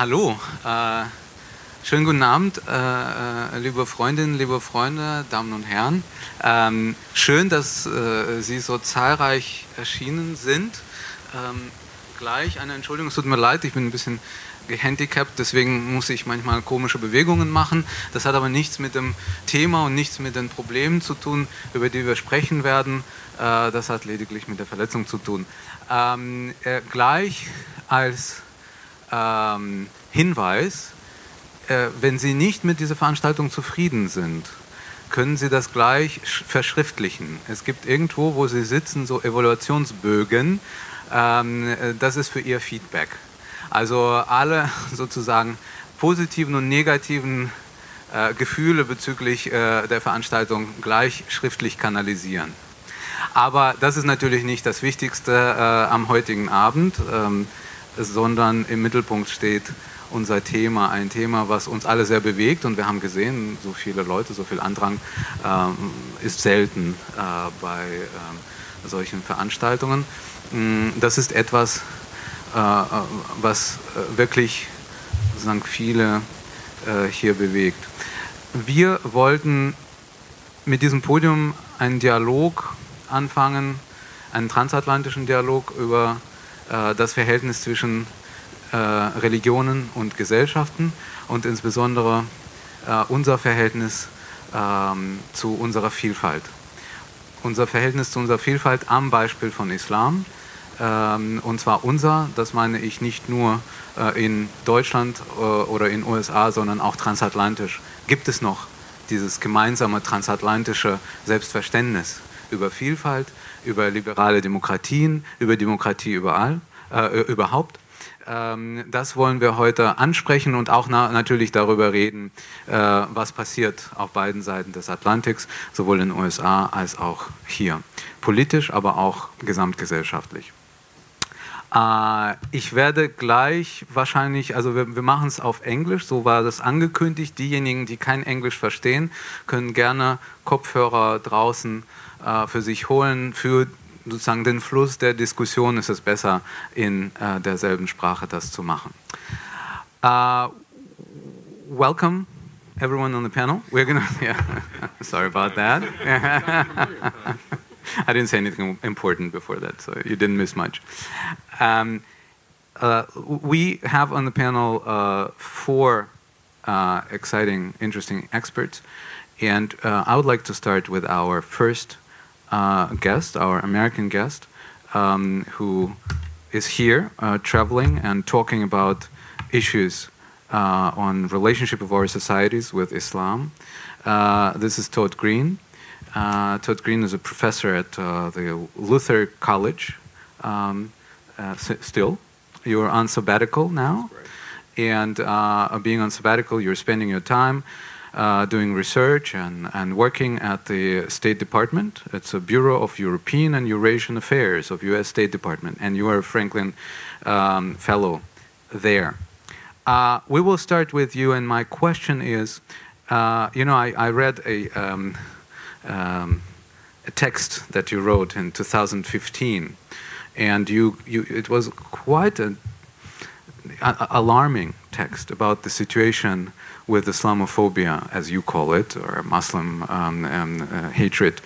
Hallo, äh, schönen guten Abend, äh, äh, liebe Freundinnen, liebe Freunde, Damen und Herren. Ähm, schön, dass äh, Sie so zahlreich erschienen sind. Ähm, gleich eine Entschuldigung, es tut mir leid, ich bin ein bisschen gehandicapt, deswegen muss ich manchmal komische Bewegungen machen. Das hat aber nichts mit dem Thema und nichts mit den Problemen zu tun, über die wir sprechen werden. Äh, das hat lediglich mit der Verletzung zu tun. Ähm, äh, gleich als ähm, Hinweis, äh, wenn Sie nicht mit dieser Veranstaltung zufrieden sind, können Sie das gleich verschriftlichen. Es gibt irgendwo, wo Sie sitzen, so Evaluationsbögen. Ähm, äh, das ist für Ihr Feedback. Also alle sozusagen positiven und negativen äh, Gefühle bezüglich äh, der Veranstaltung gleich schriftlich kanalisieren. Aber das ist natürlich nicht das Wichtigste äh, am heutigen Abend. Ähm, sondern im Mittelpunkt steht unser Thema, ein Thema, was uns alle sehr bewegt und wir haben gesehen, so viele Leute, so viel Andrang äh, ist selten äh, bei äh, solchen Veranstaltungen. Mm, das ist etwas, äh, äh, was äh, wirklich sozusagen viele hier bewegt. Wir wollten mit diesem Podium einen Dialog anfangen, einen transatlantischen Dialog über äh, das Verhältnis zwischen äh, Religionen und Gesellschaften und insbesondere äh, unser Verhältnis ähm, zu unserer Vielfalt. Unser Verhältnis zu unserer Vielfalt am Beispiel von Islam. Ähm, und zwar unser, das meine ich nicht nur in Deutschland oder in USA, sondern auch transatlantisch. Gibt es noch dieses gemeinsame transatlantische Selbstverständnis über Vielfalt, über liberale Demokratien, über Demokratie überall, äh, überhaupt. Ähm, das wollen wir heute ansprechen und auch na natürlich darüber reden, äh, was passiert auf beiden Seiten des Atlantiks, sowohl in den USA als auch hier. Politisch, aber auch gesamtgesellschaftlich. Uh, ich werde gleich wahrscheinlich, also wir, wir machen es auf Englisch, so war das angekündigt. Diejenigen, die kein Englisch verstehen, können gerne Kopfhörer draußen uh, für sich holen. Für sozusagen den Fluss der Diskussion ist es besser, in uh, derselben Sprache das zu machen. welcome everyone on the panel. We're gonna, yeah, sorry about that. I didn't say anything important before that, so you didn't miss much. Um, uh, we have on the panel uh, four uh, exciting, interesting experts, and uh, I would like to start with our first uh, guest, our American guest, um, who is here uh, traveling and talking about issues on relationship of our societies with Islam. this is Todd Green. Uh, Todd Green is a professor at uh, the Luther College. Um, uh, still, you're on sabbatical now, and uh, being on sabbatical, you're spending your time uh, doing research and, and working at the State Department. It's a Bureau of European and Eurasian Affairs of U.S. State Department, and you are a Franklin um, Fellow there. Uh, we will start with you, and my question is, you know, I, I read a um, um, a text that you wrote in 2015, and you, you it was quite an alarming text about the situation with Islamophobia, as you call it, or Muslim um, um, uh, hatred,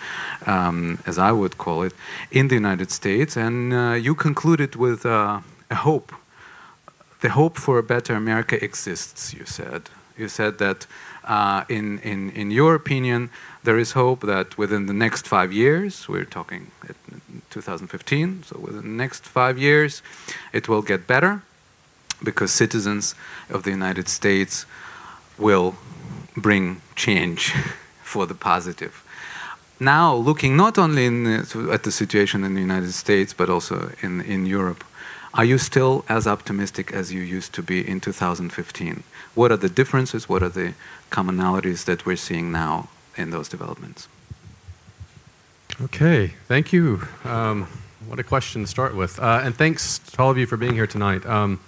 um, as I would call it, in the United States. And uh, you concluded with uh, a hope. The hope for a better America exists, you said. You said that, uh, in, in, in your opinion, there is hope that within the next five years, we're talking 2015, so within the next five years, it will get better because citizens of the United States will bring change for the positive. Now, looking not only in, at the situation in the United States but also in, in Europe, are you still as optimistic as you used to be in 2015? What are the differences? What are the commonalities that we're seeing now in those developments? Okay, thank you. Um, what a question to start with. Uh, and thanks to all of you for being here tonight. Um,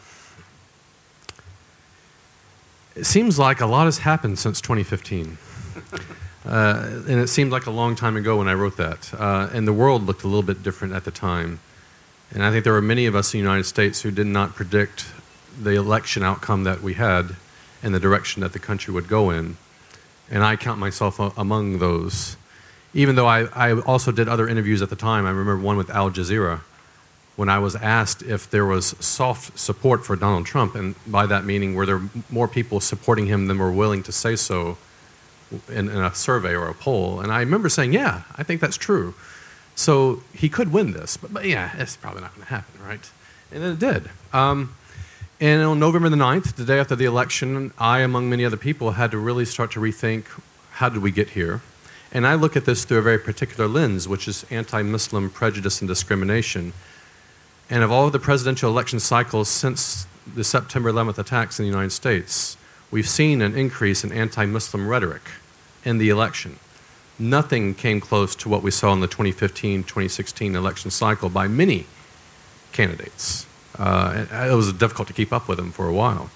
it seems like a lot has happened since 2015. Uh, and it seemed like a long time ago when I wrote that. Uh, and the world looked a little bit different at the time. And I think there were many of us in the United States who did not predict the election outcome that we had and the direction that the country would go in. And I count myself among those. Even though I, I also did other interviews at the time, I remember one with Al Jazeera when I was asked if there was soft support for Donald Trump, and by that meaning, were there more people supporting him than were willing to say so in, in, a survey or a poll. And I remember saying, yeah, I think that's true. So he could win this, but, but yeah, it's probably not going to happen, right? And then it did. Um, and on November the 9th, the day after the election, I, among many other people, had to really start to rethink how did we get here? And I look at this through a very particular lens, which is anti Muslim prejudice and discrimination. And of all of the presidential election cycles since the September 11th attacks in the United States, we've seen an increase in anti Muslim rhetoric in the election. Nothing came close to what we saw in the 2015 2016 election cycle by many candidates. Uh, it was difficult to keep up with them for a while.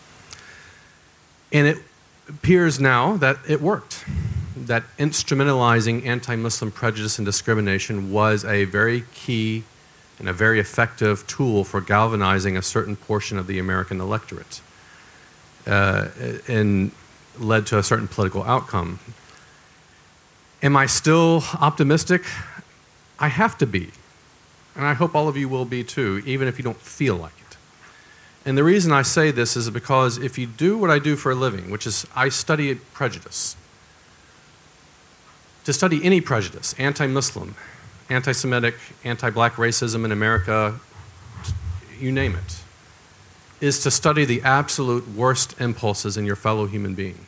And it appears now that it worked. That instrumentalizing anti Muslim prejudice and discrimination was a very key and a very effective tool for galvanizing a certain portion of the American electorate uh, and led to a certain political outcome. Am I still optimistic? I have to be. And I hope all of you will be too, even if you don't feel like it. And the reason I say this is because if you do what I do for a living, which is I study prejudice, to study any prejudice, anti Muslim, anti Semitic, anti black racism in America, you name it, is to study the absolute worst impulses in your fellow human being.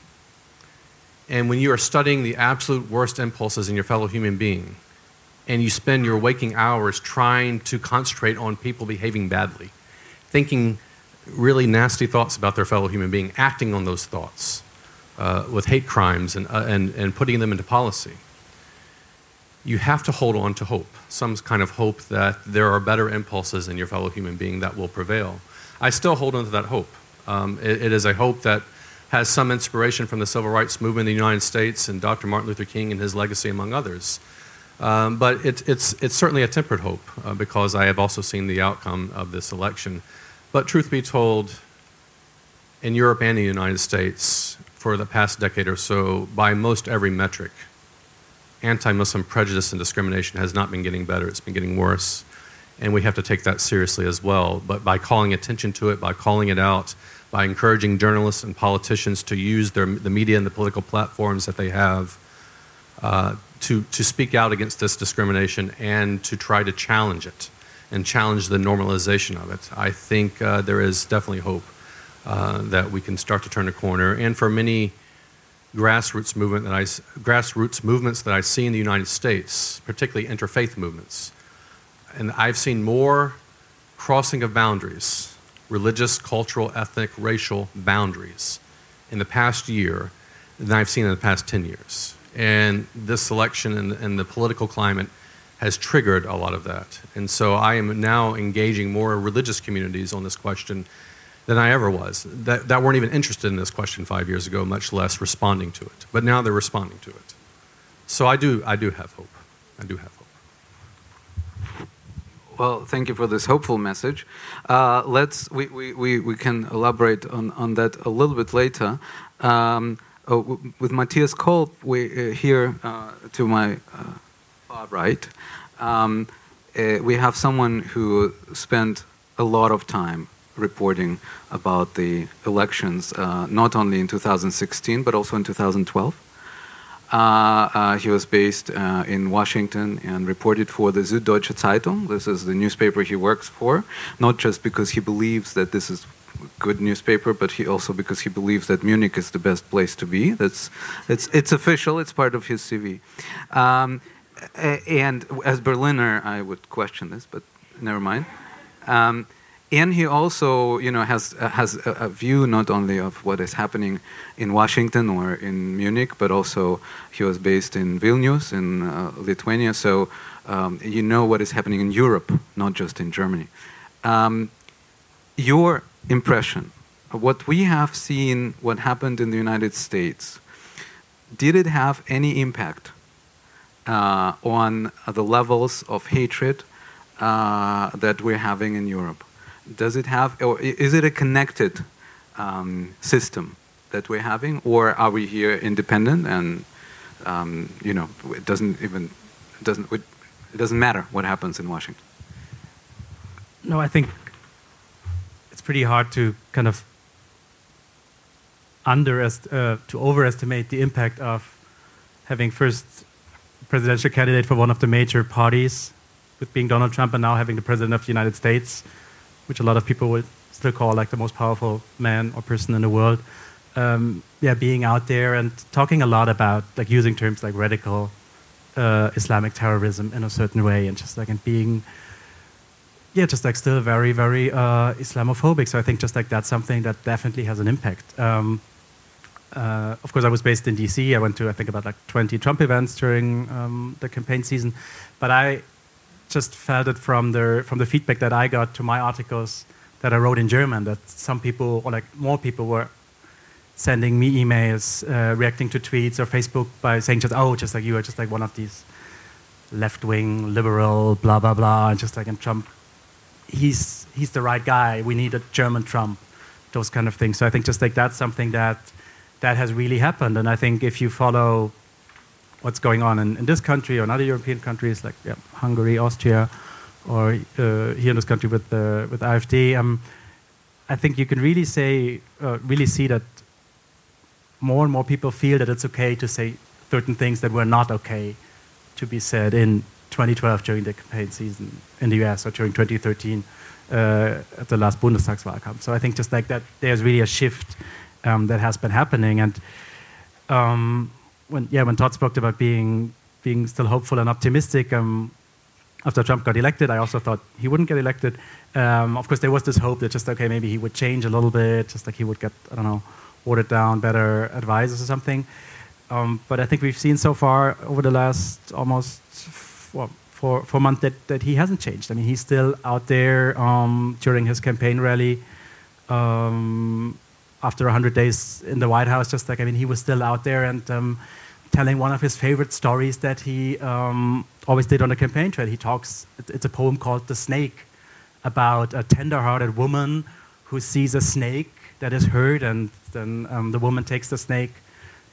And when you are studying the absolute worst impulses in your fellow human being, and you spend your waking hours trying to concentrate on people behaving badly, thinking really nasty thoughts about their fellow human being, acting on those thoughts uh, with hate crimes and, uh, and, and putting them into policy, you have to hold on to hope, some kind of hope that there are better impulses in your fellow human being that will prevail. I still hold on to that hope. Um, it, it is a hope that has some inspiration from the civil rights movement in the United States and Dr. Martin Luther King and his legacy, among others. Um, but it, it's, it's certainly a tempered hope uh, because I have also seen the outcome of this election. But truth be told, in Europe and the United States, for the past decade or so, by most every metric, anti Muslim prejudice and discrimination has not been getting better, it's been getting worse and we have to take that seriously as well. But by calling attention to it, by calling it out, by encouraging journalists and politicians to use their, the media and the political platforms that they have uh, to, to speak out against this discrimination and to try to challenge it and challenge the normalization of it, I think uh, there is definitely hope uh, that we can start to turn a corner. And for many grassroots movement that I, grassroots movements that I see in the United States, particularly interfaith movements, and I've seen more crossing of boundaries, religious, cultural, ethnic, racial boundaries in the past year than I've seen in the past 10 years. And this election and, and the political climate has triggered a lot of that. And so I am now engaging more religious communities on this question than I ever was, that, that weren't even interested in this question five years ago, much less responding to it. But now they're responding to it. So I do, I do have hope. I do have hope. Well, thank you for this hopeful message. Uh, let's we, we, we, we can elaborate on, on that a little bit later. Um, oh, with Matthias Kolb, we uh, here uh, to my uh, far right, um, uh, we have someone who spent a lot of time reporting about the elections, uh, not only in 2016 but also in 2012. Uh, uh, he was based uh, in Washington and reported for the Süddeutsche Zeitung. This is the newspaper he works for, not just because he believes that this is a good newspaper, but he also because he believes that Munich is the best place to be. That's it's it's official. It's part of his CV. Um, and as Berliner, I would question this, but never mind. Um, and he also, you know, has uh, has a, a, view not only of what is happening in Washington or in Munich, but also he was based in Vilnius in uh, Lithuania, so um, you know what is happening in Europe, not just in Germany. Um, your impression, what we have seen, what happened in the United States, did it have any impact uh, on the levels of hatred uh, that we're having in Europe? Does it have, or is it a connected um, system that we're having, or are we here independent and um, you know it doesn't even it doesn't it doesn't matter what happens in Washington? No, I think it's pretty hard to kind of underest uh, to overestimate the impact of having first presidential candidate for one of the major parties, with being Donald Trump, and now having the president of the United States, which a lot of people would still call like the most powerful man or person in the world. Um, yeah, being out there and talking a lot about like using terms like radical uh, Islamic terrorism in a certain way, and just like and being yeah, just like still very, very uh, Islamophobic. So I think just like that's something that definitely has an impact. Um, uh, of course, I was based in DC. I went to I think about like 20 Trump events during um, the campaign season, but I just felt it from the from the feedback that I got to my articles that I wrote in German that some people or like more people were sending me emails, uh, reacting to tweets or Facebook by saying just oh, just like you are just like one of these left wing liberal blah blah blah, and just like and Trump, he's he's the right guy. We need a German Trump, those kind of things. So I think just like that's something that that has really happened. And I think if you follow what's going on in, in this country or in other European countries like yeah, Hungary, Austria, or uh, here in this country with uh, with AfD, um, I think you can really say, uh, really see that more and more people feel that it's okay to say certain things that were not okay to be said in 2012 during the campaign season in the US or during 2013 uh, at the last Bundestagswahlkampf. So I think just like that, there's really a shift um, that has been happening. And um, when yeah, when Todd spoke about being being still hopeful and optimistic, um, after Trump got elected, I also thought he wouldn't get elected. Um, of course, there was this hope that just okay, maybe he would change a little bit, just like he would get I don't know, watered down, better advisors or something. Um, but I think we've seen so far over the last almost four months that, that he hasn't changed. I mean, he's still out there um, during his campaign rally. Um, after 100 days in the White House, just like, I mean, he was still out there and um, telling one of his favorite stories that he um, always did on the campaign trail. He talks, it's a poem called The Snake, about a tender hearted woman who sees a snake that is hurt, and then um, the woman takes the snake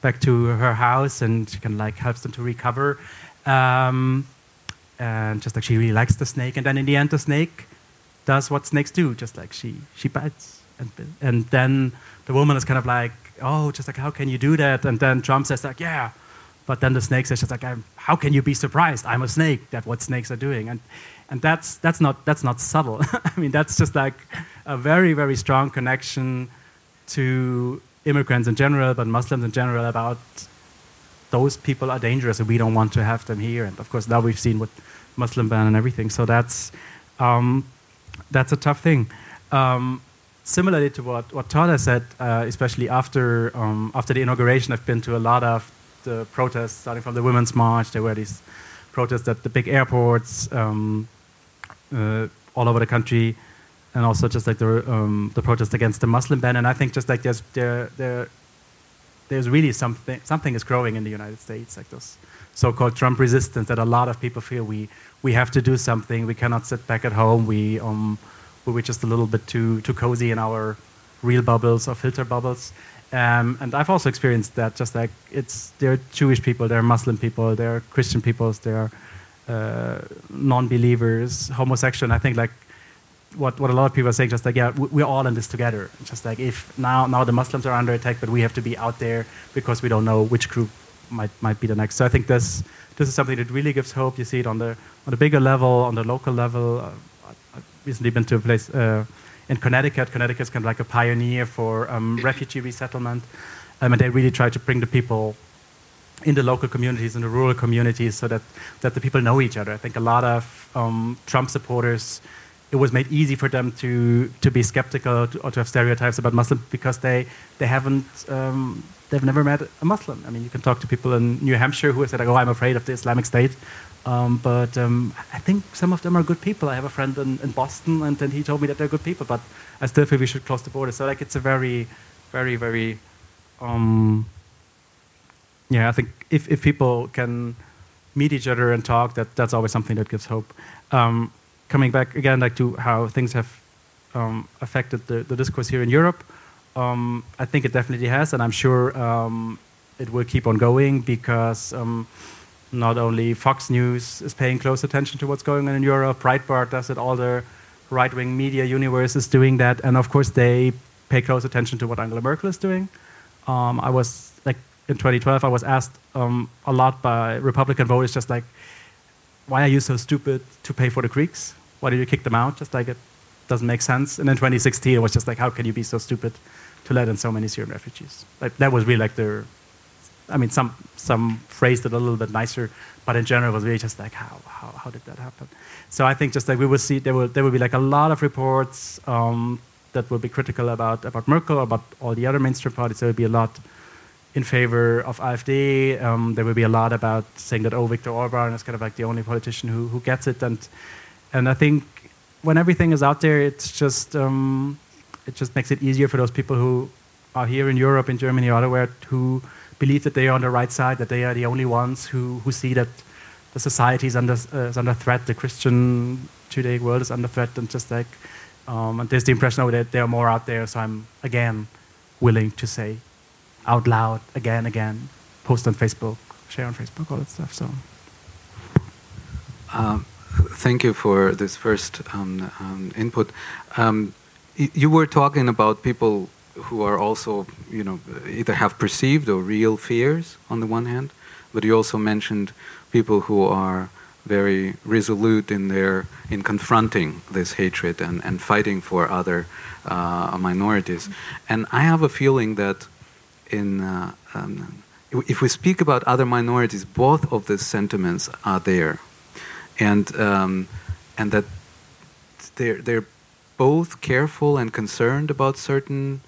back to her house and she can like helps them to recover. Um, and just like she really likes the snake, and then in the end, the snake does what snakes do, just like she, she bites. And, and then the woman is kind of like, oh, just like, how can you do that? And then Trump says, like, yeah. But then the snake says, just like, how can you be surprised? I'm a snake. That's what snakes are doing. And, and that's, that's, not, that's not subtle. I mean, that's just like a very, very strong connection to immigrants in general, but Muslims in general, about those people are dangerous and we don't want to have them here. And of course, now we've seen with Muslim ban and everything. So that's, um, that's a tough thing. Um, similarly to what, what Todd has said, uh, especially after, um, after the inauguration, I've been to a lot of the protests, starting from the Women's March. There were these protests at the big airports um, uh, all over the country, and also just like the, um, the protest against the Muslim ban. And I think just like there's, there, there, there's really something, something is growing in the United States, like this so-called Trump resistance that a lot of people feel we, we have to do something. We cannot sit back at home. We, um, we were just a little bit too too cozy in our real bubbles or filter bubbles. Um, and I've also experienced that. Just like it's there are Jewish people, there are Muslim people, there are Christian people, there are uh, non-believers, homosexual. And I think like what what a lot of people are saying, just like yeah, we're all in this together. Just like if now now the Muslims are under attack, but we have to be out there because we don't know which group might might be the next. So I think this this is something that really gives hope. You see it on the on the bigger level, on the local level. Uh, recently been to a place uh, in Connecticut. Connecticut is kind of like a pioneer for um, refugee resettlement, um, and they really try to bring the people in the local communities, in the rural communities, so that, that the people know each other. I think a lot of um, Trump supporters, it was made easy for them to, to be skeptical to, or to have stereotypes about Muslims because they, they haven't, um, they've never met a Muslim. I mean, you can talk to people in New Hampshire who have said, like, oh, I'm afraid of the Islamic State. Um, but um, I think some of them are good people. I have a friend in, in Boston, and he told me that they're good people, but I still feel we should close the border. So, like, it's a very, very, very um, yeah, I think if, if people can meet each other and talk, that, that's always something that gives hope. Um, coming back again, like to how things have um, affected the, the discourse here in Europe, um, I think it definitely has, and I'm sure it will keep on going because not only Fox News is paying close attention to what's going on in Europe, Breitbart does it, all the right-wing media universe is doing that, and of course they pay close attention to what Angela Merkel is doing. Um, I was like in 2012, I was asked um, a lot by Republican voters, just like, why are you so stupid to pay for the Greeks? Why did you kick them out? Just like it doesn't make sense. And in 2016, it was just like, how can you be so stupid to let in so many Syrian refugees? Like that was really like the, I mean, some some phrased it a little bit nicer, but in general, it was really just like, how how, how did that happen? So I think just like we will see, there will there will be like a lot of reports um, that will be critical about about Merkel, about all the other mainstream parties. There will be a lot in favor of AfD. Um, there will be a lot about saying that, oh, Viktor Orban is kind of like the only politician who, who gets it. And, and I think when everything is out there, it's just, um, it just makes it easier for those people who are here in Europe, in Germany, or elsewhere, who believe that they are on the right side, that they are the only ones who, who see that the society is under, uh, is under threat, the Christian Judaic world is under threat, and just like, um, and there's the impression that there are more out there, so I'm, again, willing to say out loud again, again, post on Facebook, share on Facebook, all that stuff. So. Um, thank you for this first um, um, input. Um, you were talking about people who are also, you know, either have perceived or real fears on the one hand, but you also mentioned people who are very resolute in their in confronting this hatred and, and fighting for other uh, minorities. And I have a feeling that in uh, um, if we speak about other minorities, both of these sentiments are there, and um, and that they're they're both careful and concerned about certain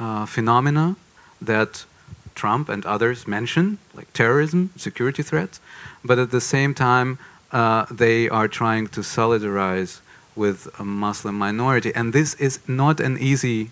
uh, phenomena that Trump and others mention, like terrorism, security threats, but at the same time uh, they are trying to solidarize with a Muslim minority, and this is not an easy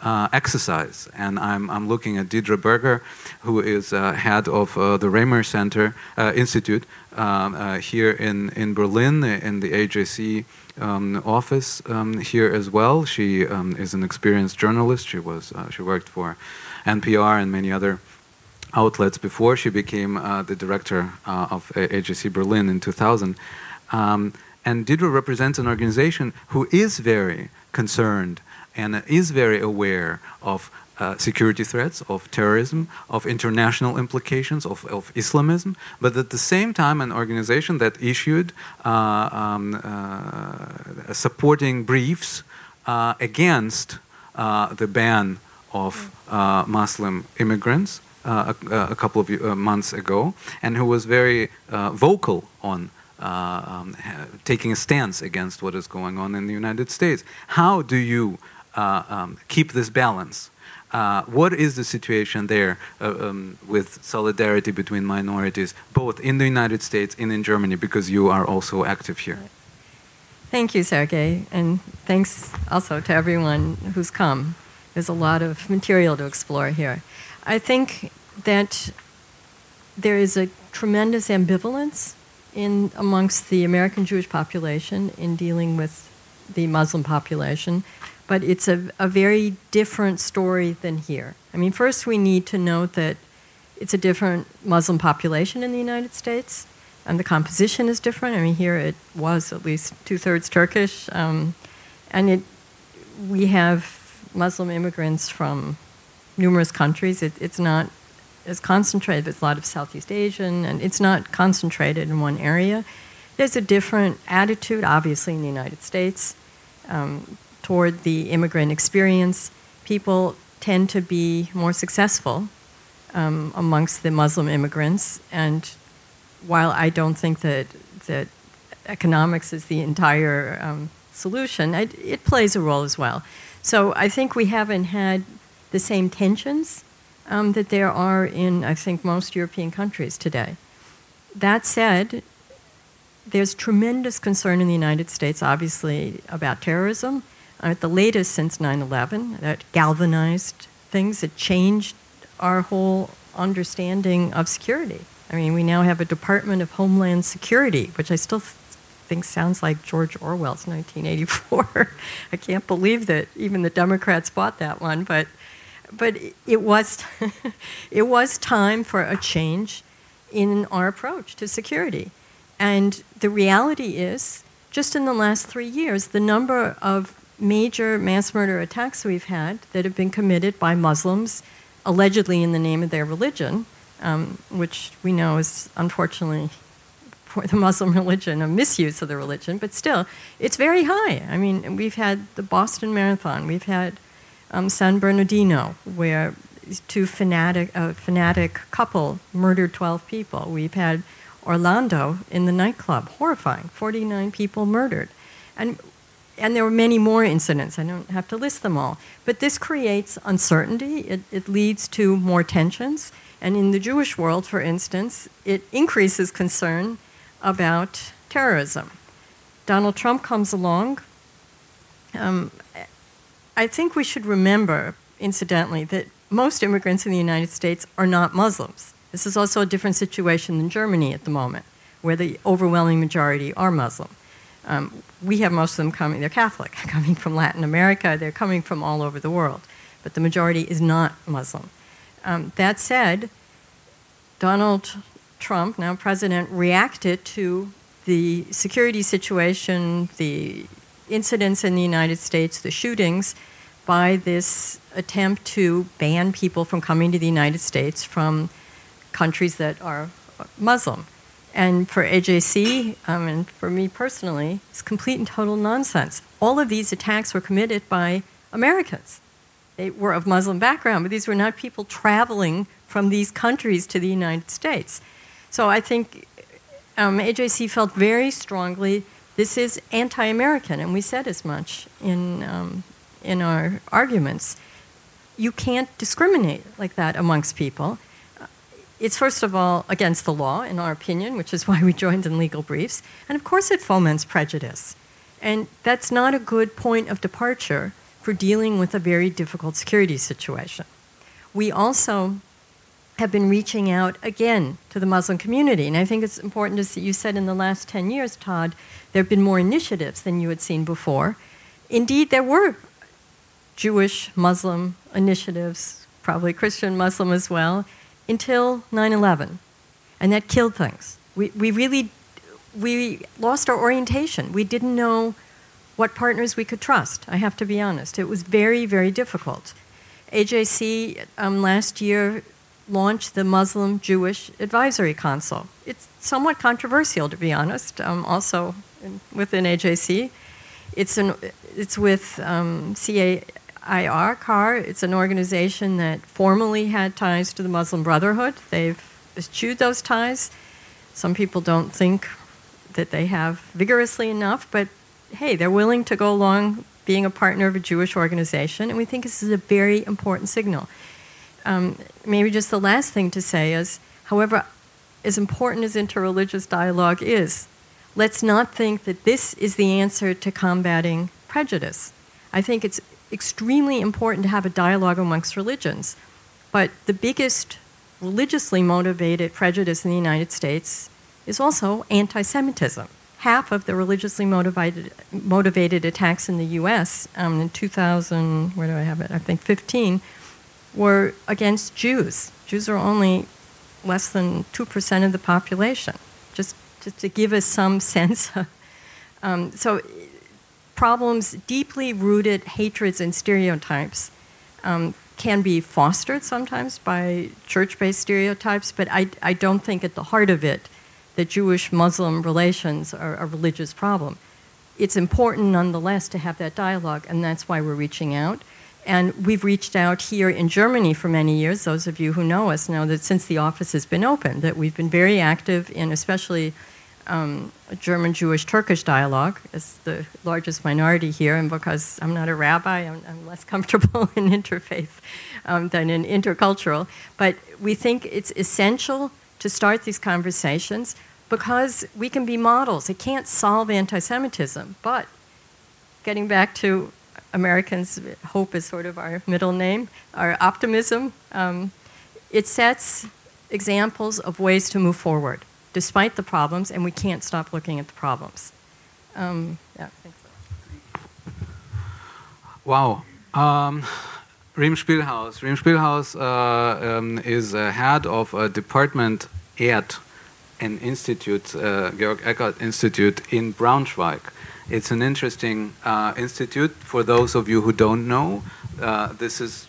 uh, exercise. And I'm, I'm looking at Deidre Berger, who is uh, head of uh, the Ramer Center uh, Institute um, uh, here in, in Berlin, in the AJC um, office um, here as well. She um, is an experienced journalist. She, was, uh, she worked for NPR and many other outlets before she became the director of AJC Berlin in 2000. Um, and Deidre represents an organization who is very concerned and is very aware of uh, security threats, of terrorism, of international implications, of, of, Islamism, but at the same time, an organization that issued uh, um, uh, supporting briefs uh, against uh, the ban of Muslim immigrants a, a, couple of months ago, and who was very vocal on. Um, taking a stance against what is going on in the United States. How do you um, keep this balance. Uh, what is the situation there uh, um, with solidarity between minorities, both in the United States and in Germany, because you are also active here? Thank you, Sergey, and thanks also to everyone who's come. There's a lot of material to explore here. I think that there is a tremendous ambivalence in amongst the American Jewish population in dealing with the Muslim population but it's a, a very different story than here. I mean, first we need to note that it's a different Muslim population in the United States, and the composition is different. I mean, here it was at least two thirds Turkish, um, and it, we have Muslim immigrants from numerous countries. It, it's not as concentrated. There's a lot of Southeast Asian, and it's not concentrated in one area. There's a different attitude, obviously, in the United States um, toward the immigrant experience. People tend to be more successful um, amongst the Muslim immigrants, and while I don't think that that economics is the entire um, solution, it, it plays a role as well. So I think we haven't had the same tensions um, that there are in, I think, most European countries today. That said, there's tremendous concern in the United States, obviously, about terrorism. Uh, the latest since 9 11, that galvanized things, it changed our whole understanding of security. I mean, we now have a Department of Homeland Security, which I still think sounds like George Orwell's 1984. I can't believe that even the Democrats bought that one, but but it was it was time for a change in our approach to security. And the reality is, just in the last three years, the number of major mass murder attacks we've had that have been committed by Muslims, allegedly in the name of their religion, um, which we know is unfortunately for the Muslim religion, a misuse of the religion, but still, it's very high. I mean, we've had the Boston Marathon, we've had um, San Bernardino, where two fanatic, a fanatic couple murdered 12 people. We've had Orlando in the nightclub, horrifying, 49 people murdered. And, and there were many more incidents, I don't have to list them all. But this creates uncertainty, it, it leads to more tensions. And in the Jewish world, for instance, it increases concern about terrorism. Donald Trump comes along. Um, I think we should remember, incidentally, that most immigrants in the United States are not Muslims. This is also a different situation than Germany at the moment, where the overwhelming majority are Muslim. Um, we have most of them coming, they're Catholic, coming from Latin America, they're coming from all over the world, but the majority is not Muslim. Um, that said, Donald Trump, now president, reacted to the security situation, the incidents in the United States, the shootings, by this attempt to ban people from coming to the United States from countries that are Muslim. And for AJC, um, and for me personally, it's complete and total nonsense. All of these attacks were committed by Americans. They were of Muslim background, but these were not people traveling from these countries to the United States. So I think um, AJC felt very strongly this is anti American, and we said as much in, um, in our arguments. You can't discriminate like that amongst people. It's first of all against the law, in our opinion, which is why we joined in legal briefs. And of course, it foments prejudice. And that's not a good point of departure for dealing with a very difficult security situation. We also have been reaching out again to the Muslim community. And I think it's important to see, you said in the last 10 years, Todd, there have been more initiatives than you had seen before. Indeed, there were Jewish Muslim initiatives, probably Christian Muslim as well, until 9 11. And that killed things. We, we really we lost our orientation. We didn't know what partners we could trust, I have to be honest. It was very, very difficult. AJC um, last year launched the Muslim Jewish Advisory Council. It's somewhat controversial, to be honest, um, also in, within AJC. It's, an, it's with um, CAIR, CAR. It's an organization that formally had ties to the Muslim Brotherhood. They've eschewed those ties. Some people don't think that they have vigorously enough, but hey, they're willing to go along being a partner of a Jewish organization, and we think this is a very important signal um, maybe just the last thing to say is, however, as important as interreligious dialogue is, let's not think that this is the answer to combating prejudice. I think it's extremely important to have a dialogue amongst religions, but the biggest religiously motivated prejudice in the United States is also anti Semitism. Half of the religiously motivated, motivated attacks in the US um, in 2000, where do I have it? I think 15 were against Jews. Jews are only less than 2% of the population, just, just to give us some sense. Of, um, so, problems, deeply rooted hatreds and stereotypes um, can be fostered sometimes by church based stereotypes, but I, I don't think at the heart of it that Jewish Muslim relations are a religious problem. It's important nonetheless to have that dialogue, and that's why we're reaching out. And we've reached out here in Germany for many years. Those of you who know us know that since the office has been open, that we've been very active in especially um, German Jewish Turkish dialogue as the largest minority here, and because I'm not a rabbi, I'm, I'm less comfortable in interfaith um, than in intercultural. But we think it's essential to start these conversations because we can be models. It can't solve anti Semitism, but getting back to Americans, hope is sort of our middle name, our optimism, um, it sets examples of ways to move forward despite the problems, and we can't stop looking at the problems. Um, yeah, so. Wow. Um, Riem Spielhaus. Spielhaus uh, um, is head of a department at an institute, uh, Georg Eckert Institute in Braunschweig. It's an interesting uh, institute. For those of you who don't know, uh, this is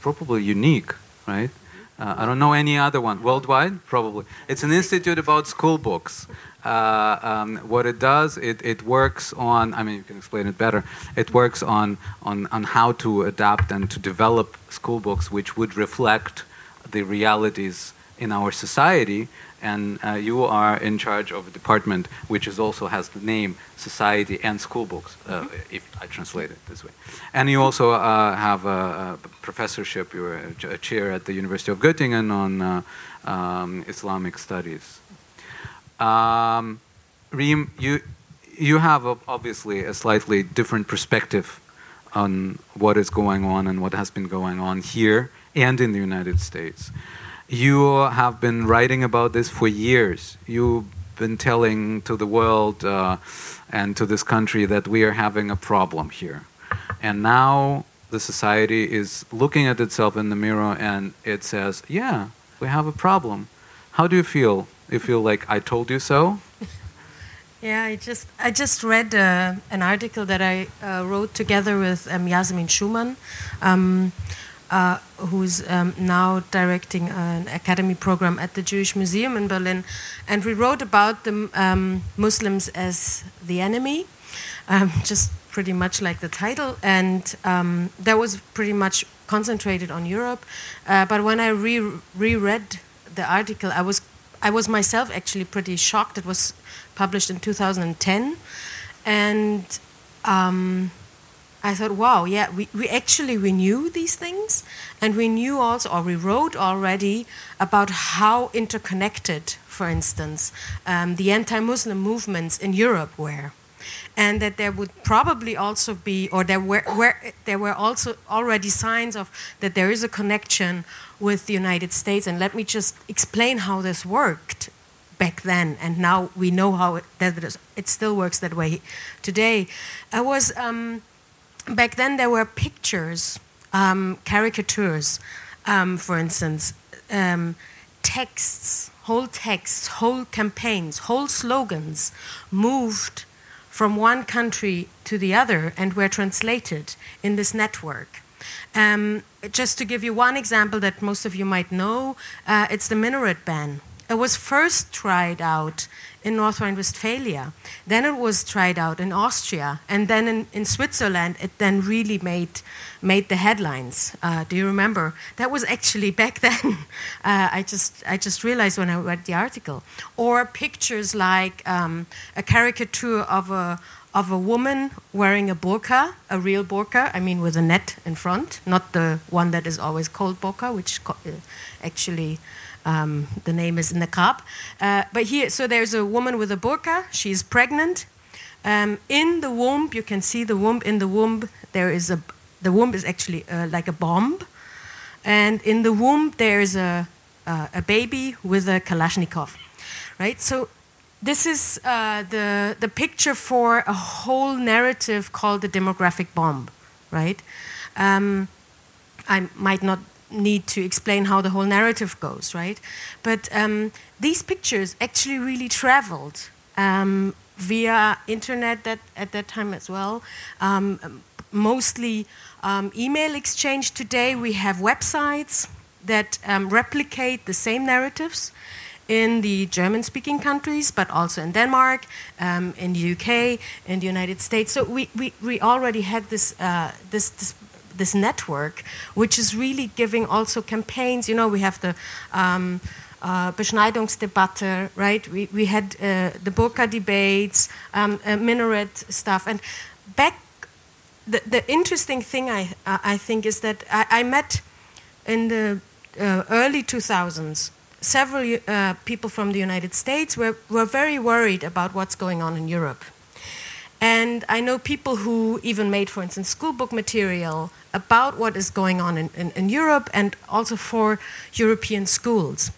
probably unique, right? Uh, I don't know any other one worldwide. Probably, it's an institute about school books. Uh, um, what it does, it, it works on. I mean, you can explain it better. It works on on on how to adapt and to develop school books which would reflect the realities in our society and uh, you are in charge of a department which is also has the name society and school books uh, mm-hmm. if i translate it this way. And you also uh, have a, a, professorship you're a, chair at the university of göttingen on uh, um, islamic studies. Um, Riem, you you have a, obviously a slightly different perspective on what is going on and what has been going on here and in the united states you have been writing about this for years. You've been telling to the world uh, and to this country that we are having a problem here. And now the society is looking at itself in the mirror and it says, Yeah, we have a problem. How do you feel? You feel like I told you so? Yeah, I just I just read uh, an article that I uh, wrote together with um, Yasemin Shooman. Um, uh, who's um, now directing an academy program at the Jewish Museum in Berlin. And we wrote about the um, Muslims as the enemy, um, just pretty much like the title. And um, that was pretty much concentrated on Europe. Uh, but when I re reread the article, I was I was myself actually pretty shocked. It was published in 2010, and um, I thought, wow, yeah, we, we actually we knew these things, and we knew also, or we wrote already about how interconnected, for instance, um, the anti-Muslim movements in Europe were, and that there would probably also be, or there were, were there were also already signs of that there is a connection with the United States. And let me just explain how this worked back then, and now we know how it, that it, still works that way today. I was. Um, back then there were pictures, um, caricatures, um, for instance, um, texts, whole texts, whole campaigns, whole slogans moved from one country to the other and were translated in this network. Um, just to give you one example that most of you might know, uh, it's the minaret ban. It was first tried out in North Rhine-Westphalia. Then it was tried out in Austria, and then in, in Switzerland, it then really made made the headlines. Uh, do you remember? That was actually back then. Uh, I just I just realized when I read the article. Or pictures like um, a caricature of a of a woman wearing a burqa, a real burqa, I mean with a net in front, not the one that is always called burqa, which uh, actually um, the name is niqab. Uh, but here, so there's a woman with a burqa. She's pregnant. Um, in the womb, you can see the womb. In the womb, there is a. The womb is actually uh, like a bomb, and in the womb there is a uh, a baby with a Kalashnikov, right? So this is uh, the the picture for a whole narrative called the demographic bomb, right? Um, I might not need to explain how the whole narrative goes, right? But um, these pictures actually really traveled um, via internet that, at that time as well. Um, mostly um, email exchange today. We have websites that um, replicate the same narratives in the German speaking countries, but also in Denmark, um, in the UK, in the United States. So we, we, we already had this, uh, this, this, this, network, which is really giving also campaigns. You know, we have the um, uh, Beschneidungsdebatte, right? We, we had uh, the Burqa debates, um, uh, minaret stuff. And back, the, the interesting thing I, uh, I think is that I, I met in the uh, early 2000s several uh, people from the United States were, were very worried about what's going on in Europe. And I know people who even made, for instance, school book material about what is going on in, in, in Europe and also for European schools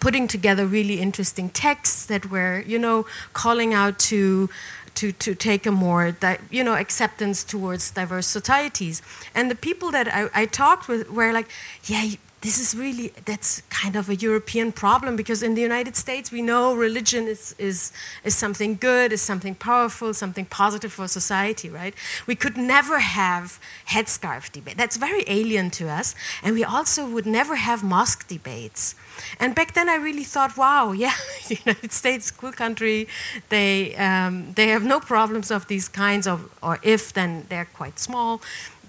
putting together really interesting texts that were, you know, calling out to to, to take a more you know acceptance towards diverse societies. And the people that I, I talked with were like yeah this is really that's kind of a European problem because in the United States we know religion is, is, is something good, is something powerful, something positive for society, right? We could never have headscarf debate. That's very alien to us. And we also would never have mosque debates. And back then I really thought, wow, yeah, the United States, cool country, they, um, they have no problems of these kinds of, or if, then they're quite small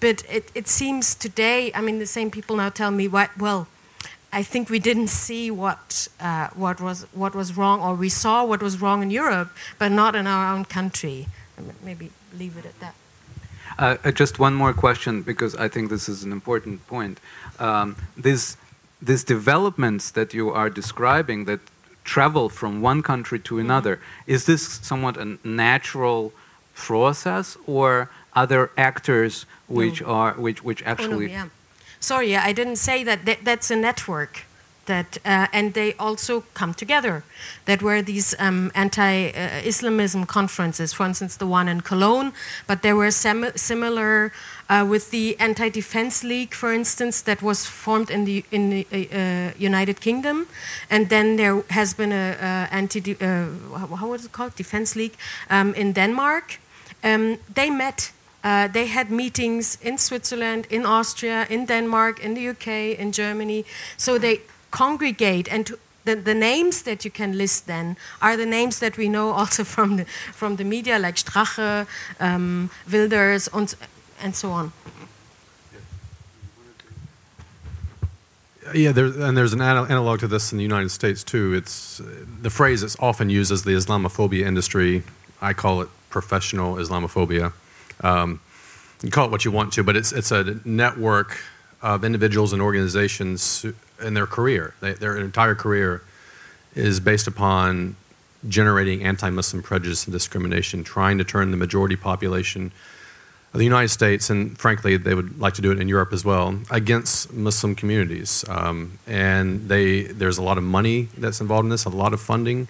but it, it seems today, I mean, the same people now tell me, what, well, I think we didn't see what, uh, what, was, what was wrong, or we saw what was wrong in Europe, but not in our own country. Maybe leave it at that. Uh, uh, just one more question, because I think this is an important point. Um, this, these developments that you are describing that travel from one country to mm-hmm. another, mm -hmm. is this somewhat a natural process, or other actors which are which which actually. Oh, no, yeah. Sorry, I didn't say that. that that's a network. That, uh, and they also come together. That were these um, anti-Islamism conferences, for instance, the one in Cologne, but there were similar uh, with the Anti-Defense League, for instance, that was formed in the in the uh, uh United Kingdom, and then there has been a, anti uh, how was it called Defense League um, in Denmark. Um, they met uh, they had meetings in Switzerland, in Austria, in Denmark, in the UK, in Germany. So they congregate and the, the names that you can list then are the names that we know also from the, from the media, like Strache, um, Wilders, and, and so on. Yeah, there, and there's an analog to this in the United States too. It's the phrase that's often used as the Islamophobia industry. I call it professional Islamophobia. Um, you call it what you want to, but it's, it's a network of individuals and organizations in their career. They, their entire career is based upon generating anti Muslim prejudice and discrimination, trying to turn the majority population of the United States, and frankly, they would like to do it in Europe as well, against Muslim communities. Um, and they, there's a lot of money that's involved in this, a lot of funding,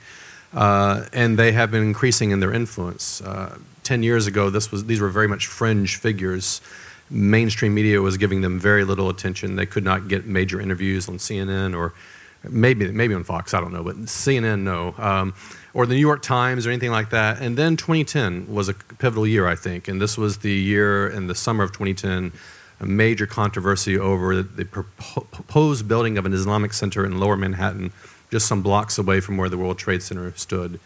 uh, and they have been increasing in their influence. Uh, 10 years ago, this was, these were very much fringe figures. Mainstream media was giving them very little attention. They could not get major interviews on CNN or maybe, maybe on Fox, I don't know, but CNN, no. Um, or the New York Times or anything like that. And then 2010 was a pivotal year, I think. And this was the year in the summer of 2010, a major controversy over the proposed building of an Islamic center in lower Manhattan, just some blocks away from where the World Trade Center stood.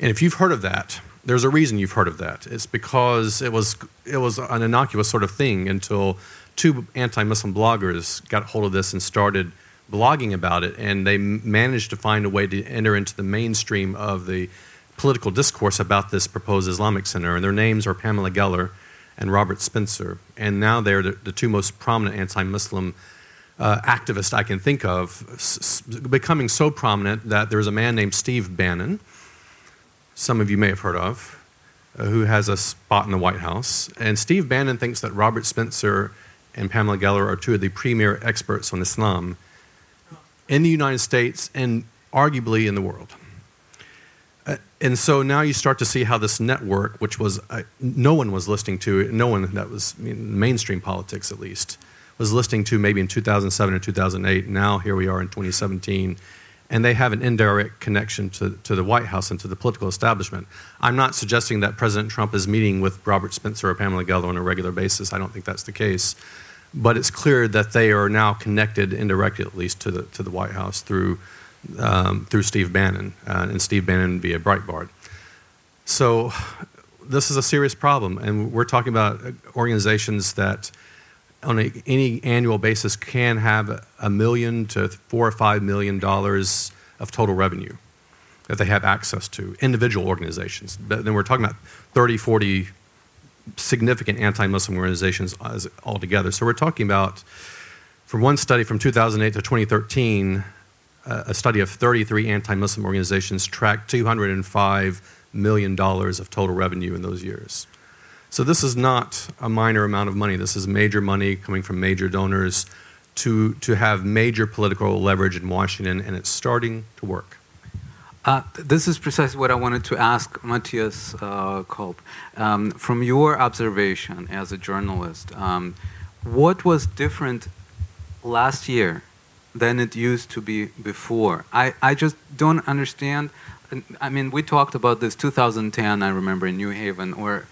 And if you've heard of that, there's a reason you've heard of that. It's because it was it was an innocuous sort of thing until two anti-Muslim bloggers got hold of this and started blogging about it, and they managed to find a way to enter into the mainstream of the political discourse about this proposed Islamic center. And their names are Pamela Geller and Robert Spencer, and now they're the, the two most prominent anti-Muslim. Uh, activists I can think of, becoming so prominent that there's a man named Steve Bannon, some of you may have heard of, uh, who has a spot in the White House. And Steve Bannon thinks that Robert Spencer and Pamela Geller are two of the premier experts on Islam in the United States and arguably in the world. Uh, and so now you start to see how this network, which was uh, no one was listening to, no one that was in mainstream politics at least, was listening to maybe in 2007 or 2008. Now here we are in 2017 and they have an indirect connection to, to the White House and to the political establishment. I'm not suggesting that President Trump is meeting with Robert Spencer or Pamela Geller on a regular basis. I don't think that's the case. But it's clear that they are now connected indirectly, at least, to the, to the White House through, um, through Steve Bannon uh, and Steve Bannon via Breitbart. So this is a serious problem, and we're talking about organizations that on a, any annual basis can have a million to four or five million dollars of total revenue that they have access to, individual organizations. But then we're talking about 30, 40 significant anti-Muslim organizations as, altogether. So we're talking about, from one study from 2008 to 2013, uh, a study of 33 anti-Muslim organizations tracked 205 million dollars of total revenue in those years. So this is not a minor amount of money. This is major money coming from major donors to, to have major political leverage in Washington, and it's starting to work. Uh, this is precisely what I wanted to ask Matthias uh, Kolb. Um, from your observation as a journalist, um, what was different last year than it used to be before? I, I just don't understand. I mean, we talked about this 2010, I remember, in New Haven, or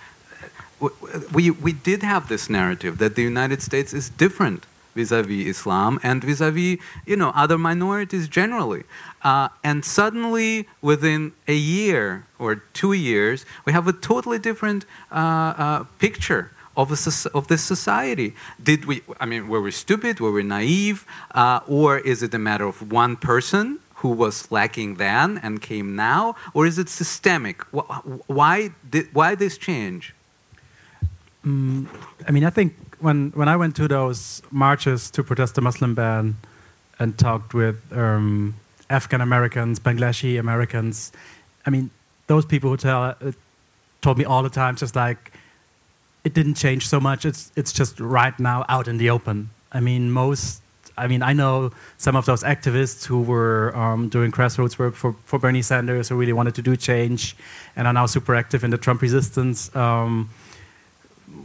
we, we did have this narrative that the United States is different vis-a-vis Islam and vis-a-vis you know other minorities generally. Uh, and suddenly, within a year or two years, we have a totally different uh, uh, picture of, a, of this society. Did we? I mean, were we stupid? Were we naive? Uh, or is it a matter of one person who was lacking then and came now, or is it systemic? Why did, why this change? Mm, I mean, I think when when I went to those marches to protest the Muslim ban and talked with um, African Americans, Bangladeshi Americans, I mean, those people who tell uh, told me all the time, just like it didn't change so much. It's it's just right now out in the open. I mean, most. I mean, I know some of those activists who were um, doing grassroots work for, for Bernie Sanders, who really wanted to do change, and are now super active in the Trump resistance. Um,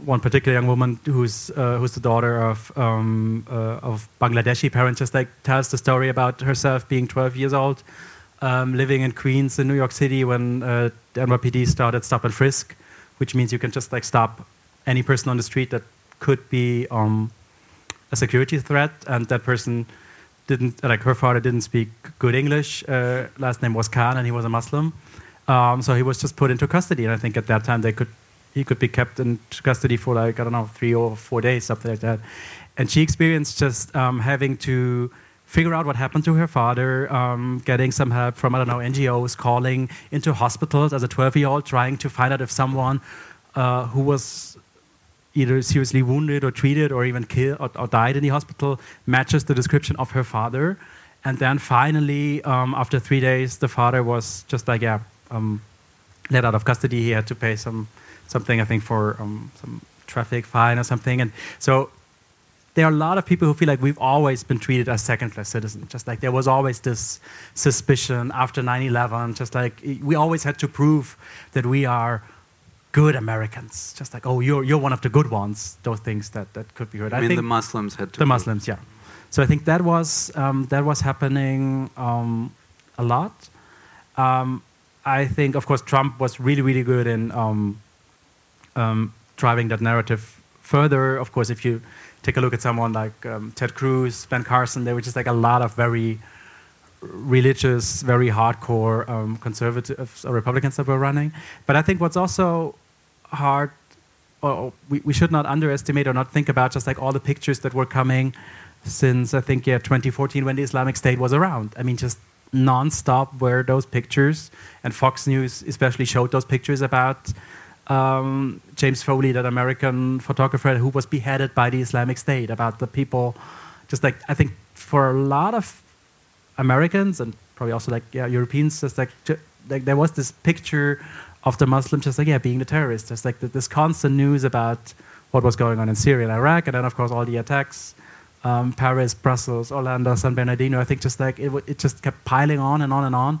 one particular young woman who's uh, who's the daughter of um, uh, of Bangladeshi parents just like tells the story about herself being 12 years old, um, living in Queens in New York City when uh, the NYPD started stop and frisk, which means you can just like stop any person on the street that could be um, a security threat, and that person didn't like her father didn't speak good English. Uh, last name was Khan, and he was a Muslim. Um, so he was just put into custody, and I think at that time they could he could be kept in custody for like I don't know three or four days, something like that. And she experienced just um, having to figure out what happened to her father, um, getting some help from I don't know NGOs, calling into hospitals as a 12-year-old, trying to find out if someone uh, who was either seriously wounded or treated or even killed or, or, died in the hospital matches the description of her father. And then finally, um, after three days, the father was just like, yeah, um, let out of custody. He had to pay some something I think for um, some traffic fine or something. And so there are a lot of people who feel like we've always been treated as second-class citizens. Just like there was always this suspicion after 9/11. Just like we always had to prove that we are good Americans. Just like oh, you're you're one of the good ones. Those things that that could be heard. I, mean, the Muslims had to. The Muslims, yeah. So I think that was um, that was happening um, a lot. Um, I think, of course, Trump was really, really good in um, driving that narrative further. Of course, if you take a look at someone like um, Ted Cruz, Ben Carson, there were just like a lot of very religious, very hardcore um, conservatives or Republicans that were running. But I think what's also hard, or we, we should not underestimate or not think about just like all the pictures that were coming since I think yeah 2014 when the Islamic State was around. I mean, just nonstop were those pictures, and Fox News especially showed those pictures about um, James Foley, that American photographer who was beheaded by the Islamic State, about the people, just like I think for a lot of Americans and probably also like yeah, Europeans, just like, like there was this picture of the Muslims just like yeah being the terrorists, just like this constant news about what was going on in Syria and Iraq, and then of course all the attacks, um, Paris, Brussels, Orlando, San Bernardino. I think just like it, it just kept piling on and on and on,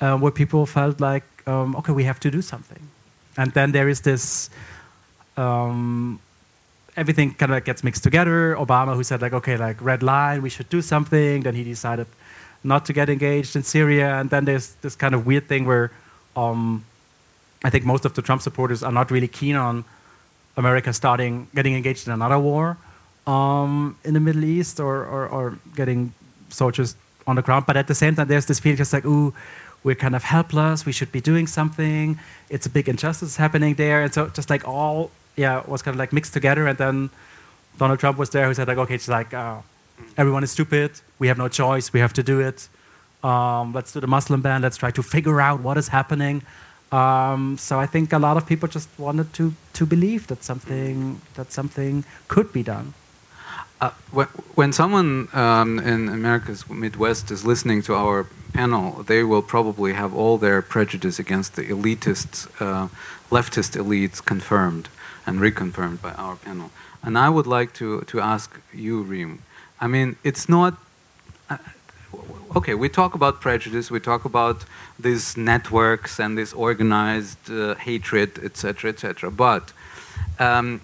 uh, where people felt like um, okay, we have to do something and then there is this um, everything kind of gets mixed together. Obama, who said like, okay, like red line, we should do something. Then he decided not to get engaged in Syria. And then there's this kind of weird thing where um, I think most of the Trump supporters are not really keen on America starting getting engaged in another war um, in the Middle East or, or, or, getting soldiers on the ground. But at the same time, there's this feeling just like, ooh, we're kind of helpless. We should be doing something. It's a big injustice happening there, and so just like all, yeah, was kind of like mixed together. And then Donald Trump was there, who said like, okay, it's like uh, everyone is stupid. We have no choice. We have to do it. Um, let's do the Muslim ban. Let's try to figure out what is happening. Um, so I think a lot of people just wanted to to believe that something that something could be done. Uh, when, someone um, in America's Midwest is listening to our panel, they will probably have all their prejudice against the elitist, uh, leftist elites confirmed and reconfirmed by our panel. And I would like to, to ask you, Riem. I mean, it's not. Uh, okay, we talk about prejudice, we talk about these networks and this organized uh, hatred, etc., etc. But um,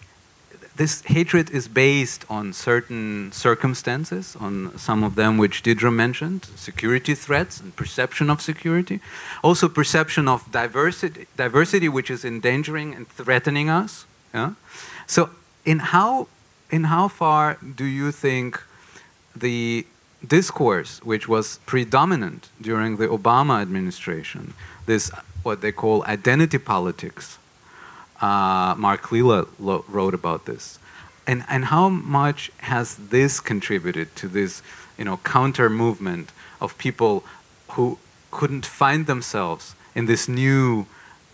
this hatred is based on certain circumstances, on some of them which Deidre mentioned, security threats and perception of security, also perception of diversity, diversity which is endangering and threatening us. Yeah? So, in how, in how far do you think the discourse which was predominant during the Obama administration, this what they call identity politics, uh, Mark Lilla lo- wrote about this. And, and how much has this contributed to this you know, counter movement of people who couldn't find themselves in this new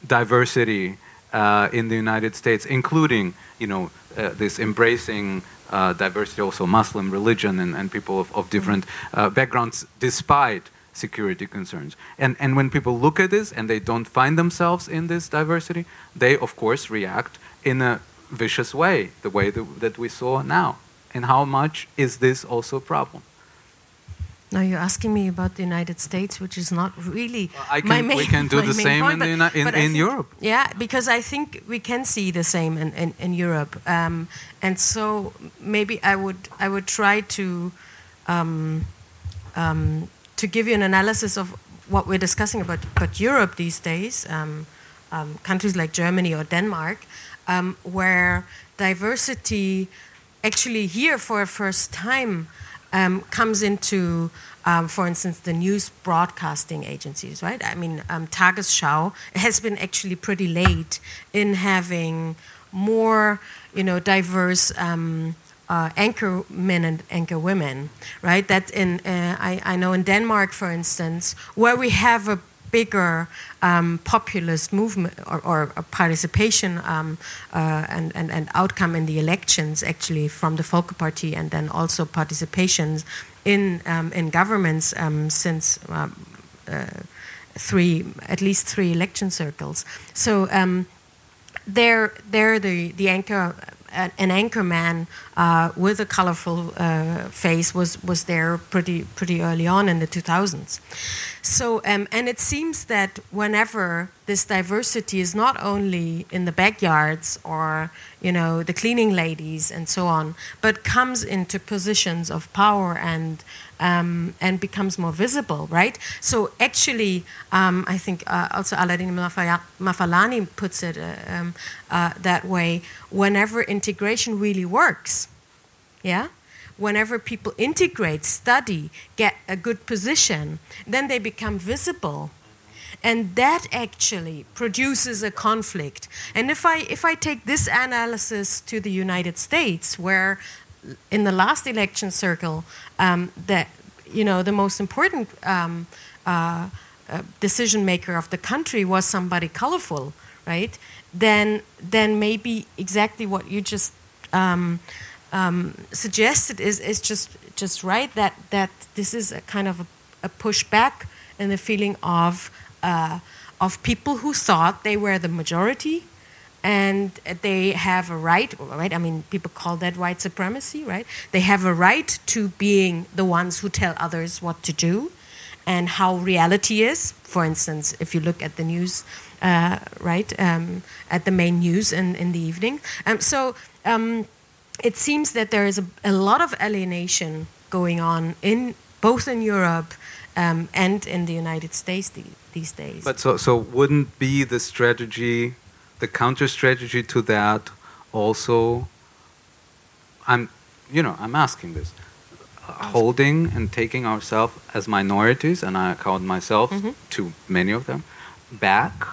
diversity uh, in the United States, including you know, uh, this embracing uh, diversity, also Muslim religion and, and people of, of different uh, backgrounds, despite security concerns. And, and when people look at this and they don't find themselves in this diversity, they, of course, react in a vicious way, the way that, that we saw now. And how much is this also a problem? Now you're asking me about the United States, which is not really well, can, my main. We can do the same point, in, in, in think, Europe. Yeah, because I think we can see the same in, in, in Europe, um, and so maybe I would I would try to um, um, to give you an analysis of what we're discussing about, about Europe these days, um, um, countries like Germany or Denmark, um, where diversity actually here for a first time um, comes into, um, for instance, the news broadcasting agencies, right? I mean, um, Tagesschau has been actually pretty late in having more, you know, diverse uh, anchor men and anchor women, right? That in uh, I, I know in Denmark, for instance, where we have a bigger um, populist movement or, or participation um, uh, and, and, and outcome in the elections, actually from the Folk Party, and then also participations in um, in governments um, since. Um, uh, three, at least three election circles. So um, there, there, the the anchor an anchor man uh, with a colorful uh, face was was there pretty pretty early on in the 2000s. So um, and it seems that whenever this diversity is not only in the backyards or you know the cleaning ladies and so on, but comes into positions of power and um, and becomes more visible, right? So actually, um, I think uh, also Aladin Mafaalani puts it uh, um, uh, that way. Whenever integration really works, yeah, whenever people integrate, study, get a good position, then they become visible. And that actually produces a conflict. And if I, if I take this analysis to the United States, where in the last election circle, um, that you know the most important um, uh, uh, decision maker of the country was somebody colorful, right? Then, then maybe exactly what you just um, um, suggested is is just just right. That that this is a kind of a, a pushback and the feeling of uh, of people who thought they were the majority and they have a right, right? I mean, people call that white supremacy, right? They have a right to being the ones who tell others what to do and how reality is. For instance, if you look at the news, uh, right, um, at the main news in, in the evening. Um, so um, it seems that there is a, a lot of alienation going on in both in Europe um, and in the United States the, these days. But so, so wouldn't be the strategy, the counter strategy to that also? I'm, you know, I'm asking this. Holding and taking ourselves as minorities, and I count myself Mhm. to many of them, back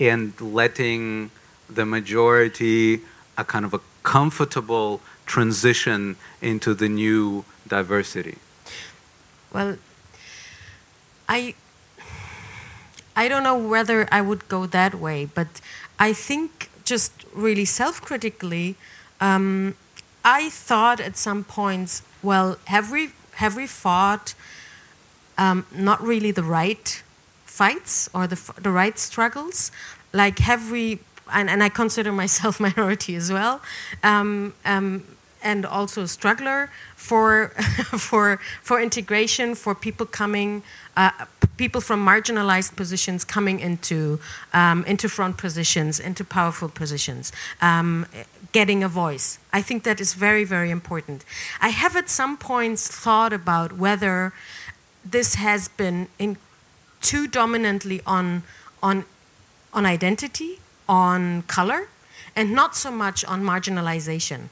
and letting the majority a kind of a comfortable transition into the new diversity. Well, I I don't know whether I would go that way, but I think just really self-critically, um, I thought at some points, well, have we have we fought um, not really the right fights or the the right struggles? Like have we? And, and I consider myself minority as well. Um, um, and also a struggler for for for integration for people coming uh, people from marginalized positions coming into um, into front positions into powerful positions um, getting a voice. I think that is very very important. I have at some points thought about whether this has been in too dominantly on on on identity on color and not so much on marginalization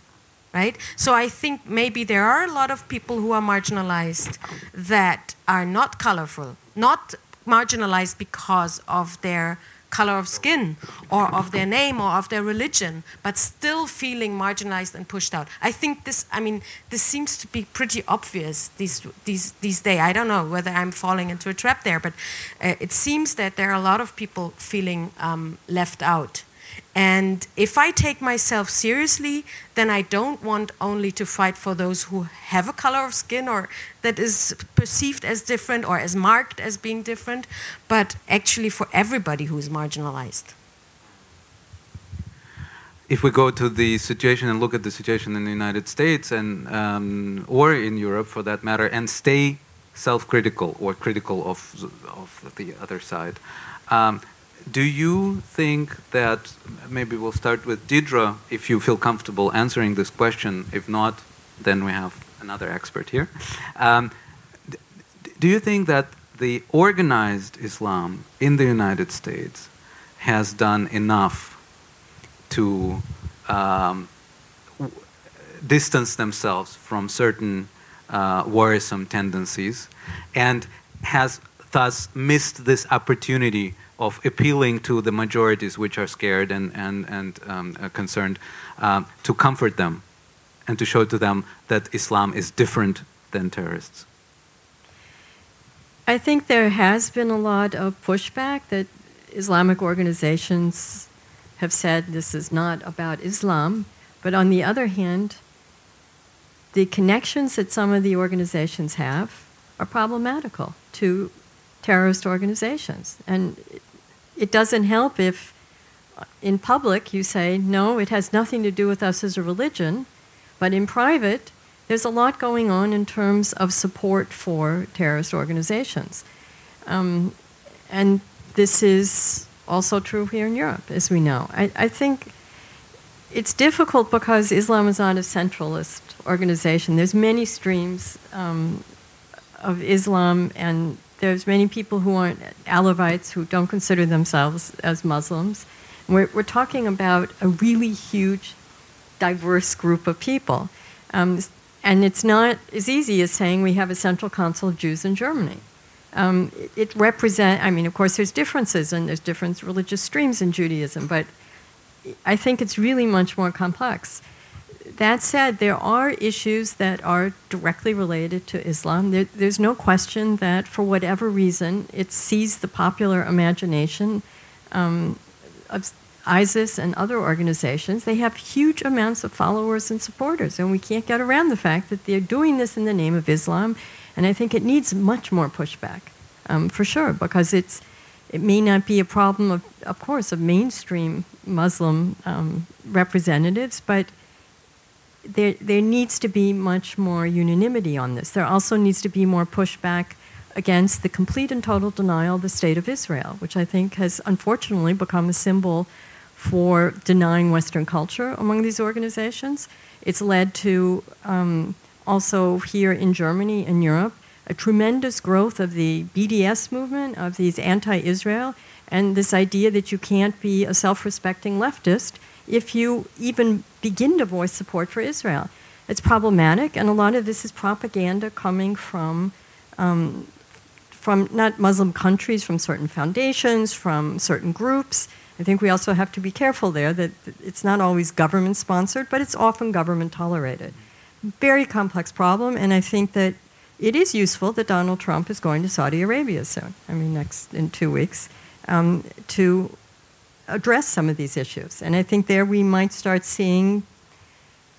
right? So I think maybe there are a lot of people who are marginalized that are not colorful, not marginalized because of their color of skin or of their name or of their religion, but still feeling marginalized and pushed out. I think this, I mean, this seems to be pretty obvious these, these, these days. I don't know whether I'm falling into a trap there, but uh, it seems that there are a lot of people feeling um, left out. And if I take myself seriously, then I don't want only to fight for those who have a color of skin or that is perceived as different or as marked as being different, but actually for everybody who is marginalized. if we go to the situation and look at the situation in the United States and um, or in Europe for that matter, and stay self-critical or critical of of the other side, um, do you think that maybe we'll start with Deidre if you feel comfortable answering this question? If not, then we have another expert here. Um, do you think that the organized Islam in the United States has done enough to um, distance themselves from certain uh, worrisome tendencies and has thus missed this opportunity of appealing to the majorities which are scared and, and, and um, uh, concerned um, to comfort them and to show to them that Islam is different than terrorists. I think there has been a lot of pushback that Islamic organizations have said this is not about Islam. But on the other hand, the connections that some of the organizations have are problematical to terrorist organizations. And it- doesn't help if uh, in public you say, no, it has nothing to do with us as a religion. But in private, there's a lot going on in terms of support for terrorist organizations. Um, and this is also true here in Europe, as we know. I, I think it's difficult because Islam is not a centralist organization. There's many streams um, of Islam, and there's many people who aren't Alawites who don't consider themselves as Muslims. We're, we're talking about a really huge, diverse group of people. Um, and it's not as easy as saying we have a central council of Jews in Germany. Um, it, it represent. I mean, of course, there's differences and there's different religious streams in Judaism, but I think it's really much more complex. That said, there are issues that are directly related to Islam. There, there's no question that, for whatever reason, it seized the popular imagination um, of ISIS and other organizations. They have huge amounts of followers and supporters, and we can't get around the fact that they're doing this in the name of Islam. And I think it needs much more pushback, um, for sure, because it's it may not be a problem of, of course, of mainstream Muslim um, representatives, but there, there needs to be much more unanimity on this. There also needs to be more pushback against the complete and total denial of the state of Israel, which I think has unfortunately become a symbol for denying Western culture among these organizations. It's led to um, also here in Germany and Europe a tremendous growth of the BDS movement, of these anti Israel, and this idea that you can't be a self respecting leftist if you even begin to voice support for Israel. It's problematic, and a lot of this is propaganda coming from. Um, from not Muslim countries, from certain foundations, from certain groups. I think we also have to be careful there that it's not always government sponsored, but it's often government tolerated. Very complex problem, and I think that it is useful that Donald Trump is going to Saudi Arabia soon. I mean, next in two weeks, um, to address some of these issues. And I think there we might start seeing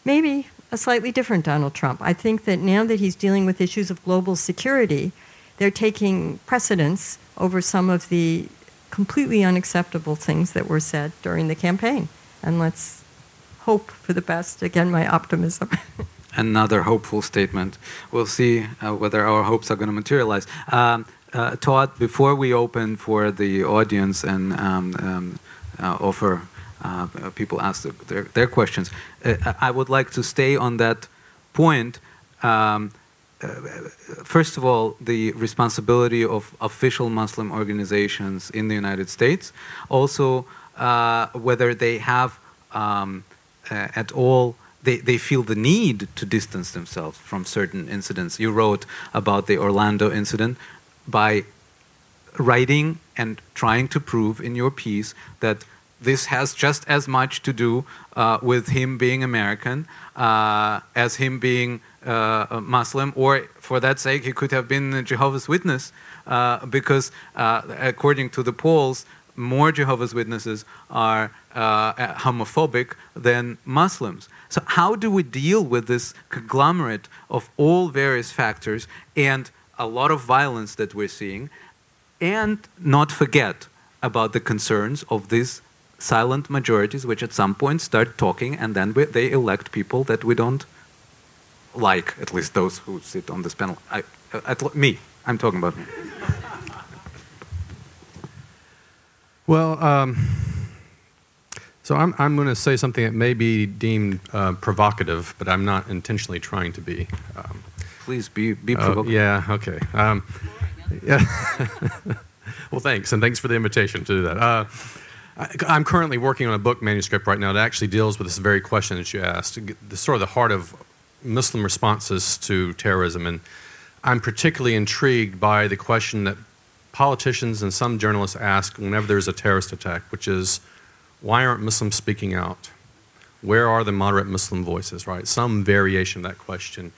maybe a slightly different Donald Trump. I think that now that he's dealing with issues of global security, they're taking precedence over some of the completely unacceptable things that were said during the campaign. And let's hope for the best. Again, my optimism. Another hopeful statement. We'll see uh, whether our hopes are going to materialize. Um, uh, Todd, before we open for the audience and um, um, offer uh, people ask their, their questions, uh, I would like to stay on that point. Um, uh, first of all, the responsibility of official Muslim organizations in the United States, also uh, whether they have um, uh, at all. They, they feel the need to distance themselves from certain incidents. You wrote about the Orlando incident by writing and trying to prove in your piece that this has just as much to do uh, with him being American uh, as him being uh, Muslim, or for that sake, he could have been a Jehovah's Witness, uh, because uh, according to the polls, more Jehovah's Witnesses are uh, homophobic than Muslims. So, how do we deal with this conglomerate of all various factors and a lot of violence that we're seeing, and not forget about the concerns of these silent majorities, which at some point start talking and then we, they elect people that we don't like at least those who sit on this panel. I, uh, at, me, I'm talking about me. Well, um, so I'm, I'm going to say something that may be deemed uh, provocative, but I'm not intentionally trying to be. Um, Please be, be uh, provocative. yeah, okay. Um, yeah. well, thanks, and thanks for the invitation to do that. Uh, I, am currently working on a book manuscript right now that actually deals with this very question that you asked, the sort of the heart of Muslim responses to terrorism. And I'm particularly intrigued by the question that politicians and some journalists ask whenever there's a terrorist attack, which is why aren't Muslims speaking out? Where are the moderate Muslim voices, right? Some variation of that question.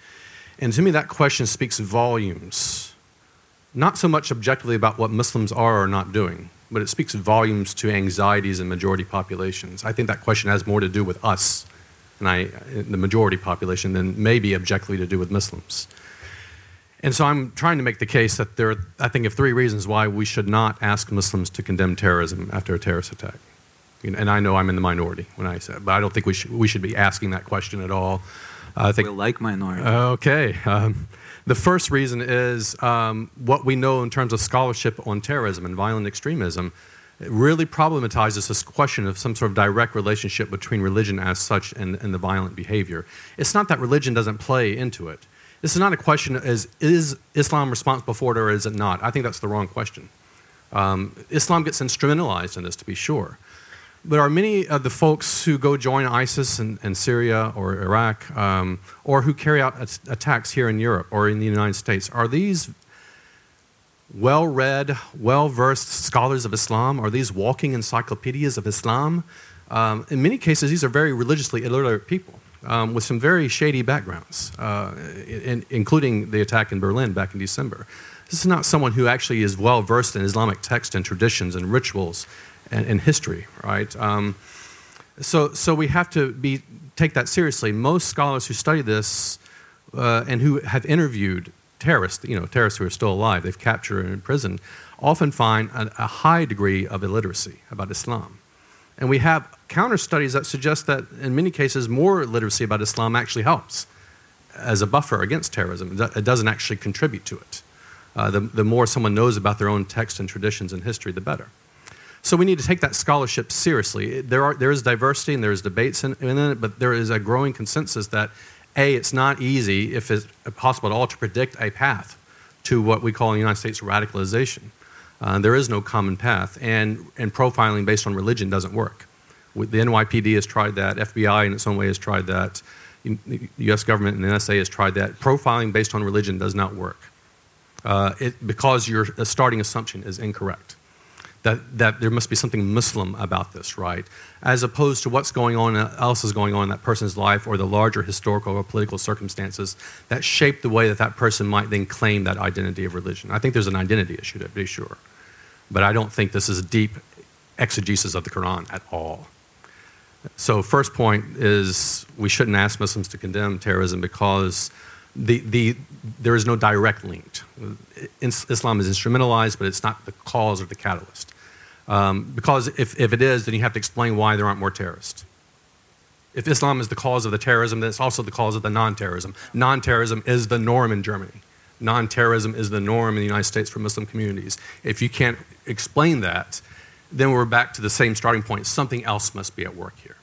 And to me, that question speaks volumes, not so much objectively about what Muslims are or not doing, but it speaks volumes to anxieties in majority populations. I think that question has more to do with us and I, the majority population, than maybe objectively to do with Muslims. And so I'm trying to make the case that there are, I think, of three reasons why we should not ask Muslims to condemn terrorism after a terrorist attack. And I know I'm in the minority when I say it, but I don't think we should, we should be asking that question at all. I think, we like minority. Okay. Um, the first reason is um, what we know in terms of scholarship on terrorism and violent extremism it really problematizes this question of some sort of direct relationship between religion as such and, and the violent behavior. It's not that religion doesn't play into it. This is not a question as is Islam responsible for it or is it not? I think that's the wrong question. Um, Islam gets instrumentalized in this, to be sure. There are many of the folks who go join ISIS in, in Syria or Iraq, um, or who carry out attacks here in Europe or in the United States. Are these well read, well versed scholars of Islam? Are these walking encyclopedias of Islam? Um, in many cases, these are very religiously illiterate people um, with some very shady backgrounds, uh, in, including the attack in Berlin back in December. This is not someone who actually is well versed in Islamic texts and traditions and rituals and, and history, right? Um, so, so we have to be, take that seriously. Most scholars who study this uh, and who have interviewed terrorists, you know, terrorists who are still alive, they've captured and imprisoned, often find a, a high degree of illiteracy about Islam. And we have counter studies that suggest that in many cases, more literacy about Islam actually helps as a buffer against terrorism. It doesn't actually contribute to it. Uh, the, the more someone knows about their own text and traditions and history, the better. So we need to take that scholarship seriously. There, are, there is diversity and there is debates in, in it, but there is a growing consensus that a, it's not easy, if it's possible at all, to predict a path to what we call in the United States radicalization. Uh, there is no common path, and, and profiling based on religion doesn't work. The NYPD has tried that, FBI in its own way has tried that, the US government and the NSA has tried that. Profiling based on religion does not work uh, it, because your starting assumption is incorrect. That, that there must be something Muslim about this, right? As opposed to what's going on, uh, else is going on in that person's life or the larger historical or political circumstances that shape the way that that person might then claim that identity of religion. I think there's an identity issue to be sure. But I don't think this is a deep exegesis of the Quran at all. So, first point is we shouldn't ask Muslims to condemn terrorism because the, the, there is no direct link. Islam is instrumentalized, but it's not the cause or the catalyst. Um, because if, if it is, then you have to explain why there aren't more terrorists. If Islam is the cause of the terrorism, then it's also the cause of the non terrorism. Non terrorism is the norm in Germany. Non terrorism is the norm in the United States for Muslim communities. If you can't explain that, then we're back to the same starting point. Something else must be at work here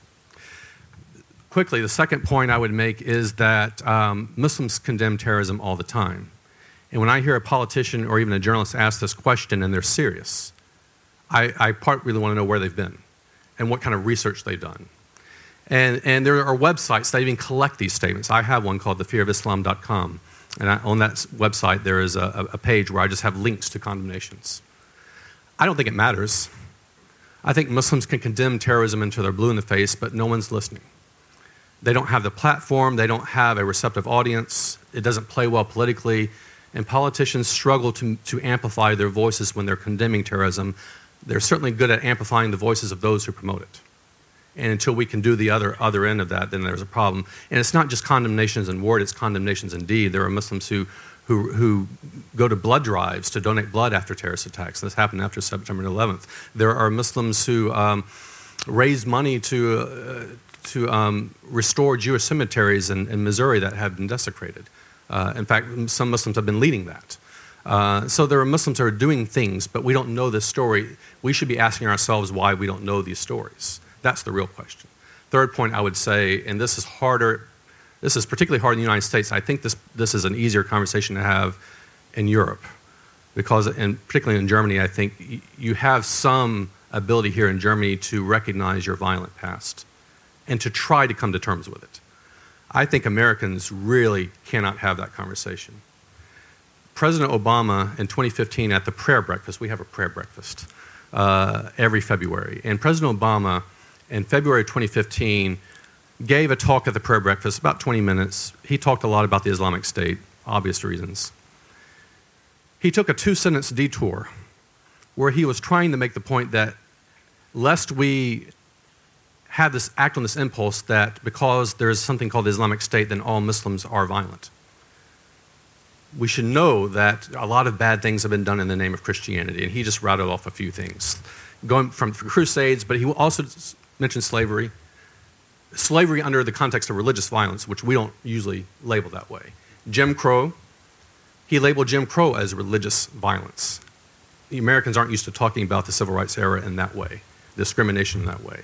quickly, the second point I would make is that um, Muslims condemn terrorism all the time. And when I hear a politician or even a journalist ask this question and they're serious, I, I part really want to know where they've been and what kind of research they've done. And, and there are websites that even collect these statements. I have one called thefearofislam.com. And I, on that website, there is a, a page where I just have links to condemnations. I don't think it matters. I think Muslims can condemn terrorism until they're blue in the face, but no one's listening. They don't have the platform, they don't have a receptive audience, it doesn't play well politically, and politicians struggle to, to amplify their voices when they're condemning terrorism. They're certainly good at amplifying the voices of those who promote it. And until we can do the other, other end of that, then there's a problem. And it's not just condemnations in word, it's condemnations in deed. There are Muslims who, who, who go to blood drives to donate blood after terrorist attacks. This happened after September 11th. There are Muslims who um, raise money to, uh, to um, restore Jewish cemeteries in, in, Missouri that have been desecrated. Uh, in fact, some Muslims have been leading that. Uh, so there are Muslims who are doing things, but we don't know this story. We should be asking ourselves why we don't know these stories. That's the real question. Third point I would say, and this is harder, this is particularly hard in the United States. I think this, this is an easier conversation to have in Europe, because, and particularly in Germany, I think you have some ability here in Germany to recognize your violent past and to try to come to terms with it. I think Americans really cannot have that conversation. President Obama in 2015 at the prayer breakfast, we have a prayer breakfast uh, every February, and President Obama in February 2015 gave a talk at the prayer breakfast, about 20 minutes. He talked a lot about the Islamic State, obvious reasons. He took a two sentence detour where he was trying to make the point that lest we have this act on this impulse that because there is something called the Islamic State, then all Muslims are violent. We should know that a lot of bad things have been done in the name of Christianity, and he just rattled off a few things, going from crusades, but he also mentioned slavery, slavery under the context of religious violence, which we don't usually label that way. Jim Crow, he labeled Jim Crow as religious violence. The Americans aren't used to talking about the civil rights era in that way, discrimination in that way.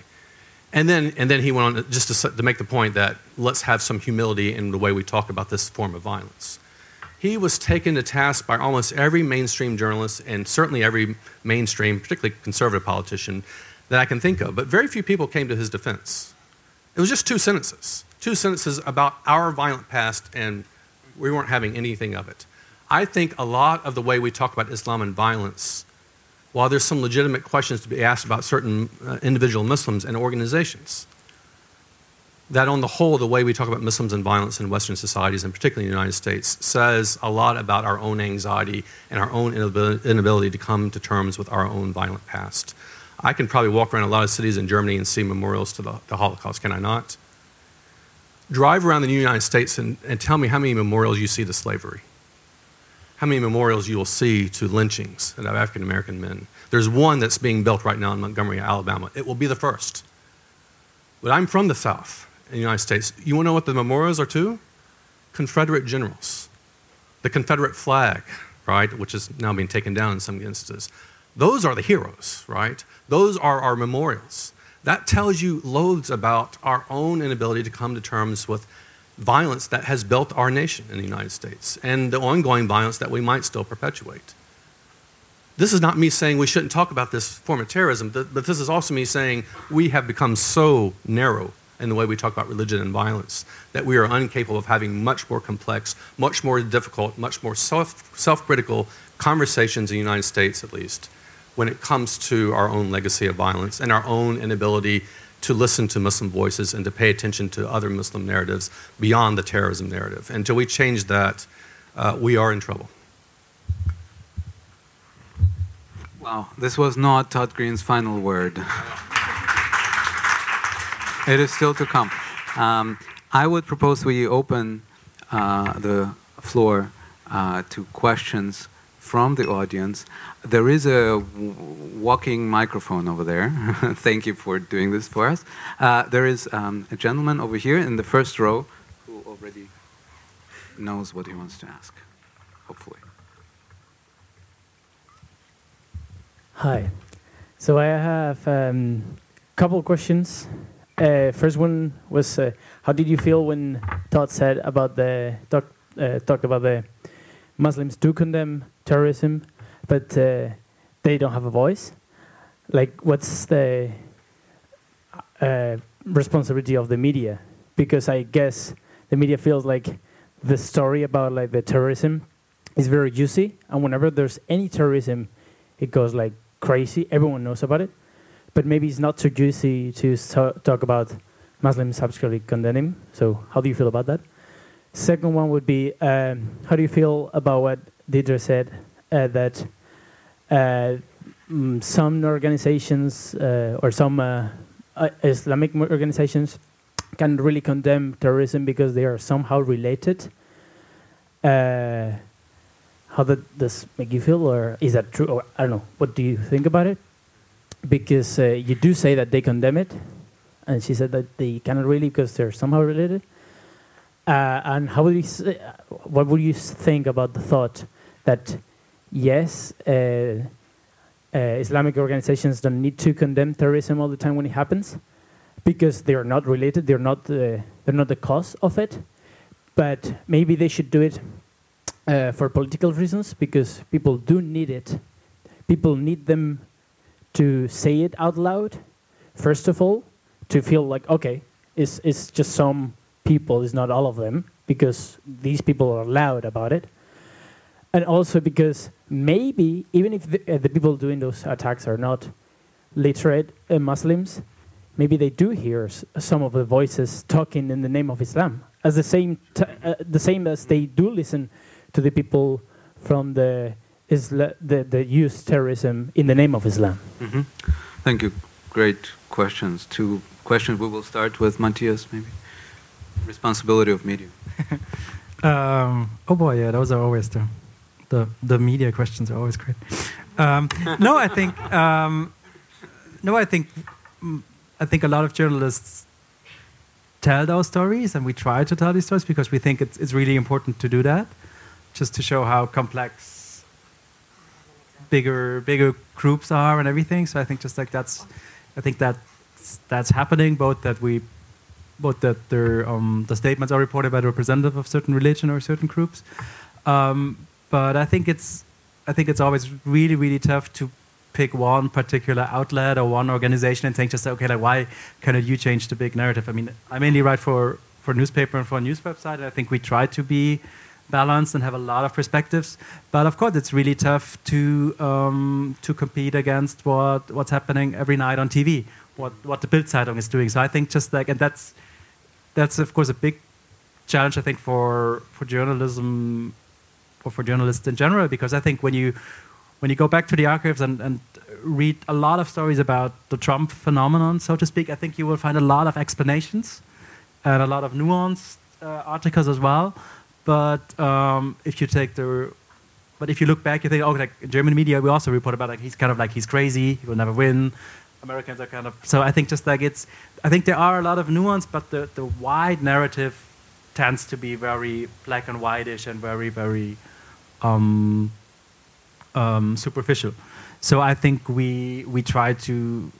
And then, and then he went on just to, to make the point that let's have some humility in the way we talk about this form of violence. He was taken to task by almost every mainstream journalist and certainly every mainstream, particularly conservative politician, that I can think of. But very few people came to his defense. It was just two sentences, two sentences about our violent past, and we weren't having anything of it. I think a lot of the way we talk about Islam and violence while there's some legitimate questions to be asked about certain uh, individual Muslims and organizations, that on the whole, the way we talk about Muslims and violence in Western societies, and particularly in the United States, says a lot about our own anxiety and our own inability to come to terms with our own violent past. I can probably walk around a lot of cities in Germany and see memorials to the, the Holocaust, can I not? Drive around the United States and, and tell me how many memorials you see to slavery how many memorials you will see to lynchings of African American men. There's one that's being built right now in Montgomery, Alabama. It will be the first. But I'm from the South in the United States. You want to know what the memorials are to? Confederate generals. The Confederate flag, right, which is now being taken down in some instances. Those are the heroes, right? Those are our memorials. That tells you loads about our own inability to come to terms with violence that has built our nation in the United States and the ongoing violence that we might still perpetuate. This is not me saying we shouldn't talk about this form of terrorism, but this is also me saying we have become so narrow in the way we talk about religion and violence that we are incapable of having much more complex, much more difficult, much more self, self-critical conversations in the United States, at least, when it comes to our own legacy of violence and our own inability to listen to Muslim voices and to pay attention to other Muslim narratives beyond the terrorism narrative. Until we change that, uh, we are in trouble. Wow, this was not Todd Green's final word. it is still to come. Um, I would propose we open uh, the floor uh, to questions from the audience. There is a walking microphone over there. Thank you for doing this for us. Uh, there is um, a gentleman over here in the first row who already knows what he wants to ask, hopefully. Hi. So I have a um, couple questions. Uh, first one was, uh, how did you feel when Todd said about the talk, uh, talked about the Muslims do condemn terrorism, but uh, they don't have a voice? Like, what's the uh, responsibility of the media? Because I guess the media feels like the story about like the terrorism is very juicy, and whenever there's any terrorism, it goes like crazy. Everyone knows about it, but maybe it's not so juicy to so talk about Muslims absolutely condemning. So, how do you feel about that? Second one would be, um, how do you feel about what Deidre said uh, that uh, mm, some organizations uh, or some uh, uh, Islamic organizations can really condemn terrorism because they are somehow related? Uh, how does this make you feel, or is that true? Or I don't know. What do you think about it? Because uh, you do say that they condemn it, and she said that they cannot really because they're somehow related. Uh, and how would you say, what would you think about the thought that yes, uh, uh, Islamic organizations don't need to condemn terrorism all the time when it happens, because they are not related, they're not uh, they're not the cause of it, but maybe they should do it uh, for political reasons because people do need it. People need them to say it out loud, first of all, to feel like, okay, it's, it's just some people, it's not all of them, because these people are loud about it. And also because maybe, even if the, uh, the people doing those attacks are not literate uh, Muslims, maybe they do hear some of the voices talking in the name of Islam, as the same, uh, the same as they do listen to the people from the Isla the, the use terrorism in the name of Islam? Mm -hmm. Thank you. Great questions. Two questions. We will start with Matthias, maybe. Responsibility of media. um, oh boy, yeah, those are always the the, the media questions are always great. Um, no, I think um, no, I think I think a lot of journalists tell those stories, and we try to tell these stories because we think it's it's really important to do that just to show how complex bigger bigger groups are and everything. So I think just like that's, I think that that's happening. Both that we, both that their um, the statements are reported by the representative of certain religion or certain groups. Um, but I think it's I think it's always really really tough to pick one particular outlet or one organization and saying just okay like why cannot you change the big narrative? I mean I mainly write for for newspaper and for a news website. And I think we try to be balanced and have a lot of perspectives. But of course, it's really tough to um, to compete against what what's happening every night on TV, what what the Bild Zeitung is doing. So I think just like, and that's that's of course a big challenge. I think for for journalism or for journalists in general, because I think when you when you go back to the archives and, and read a lot of stories about the Trump phenomenon, so to speak, I think you will find a lot of explanations and a lot of nuanced uh, articles as well. But um, if you take the, but if you look back, you think, oh, like German media, we also report about like he's kind of like he's crazy, he will never win. Americans are kind of so. I think just like it's, I think there are a lot of nuance, but the the wide narrative tends to be very black and whitish and very very um, um, superficial. So I think we we try to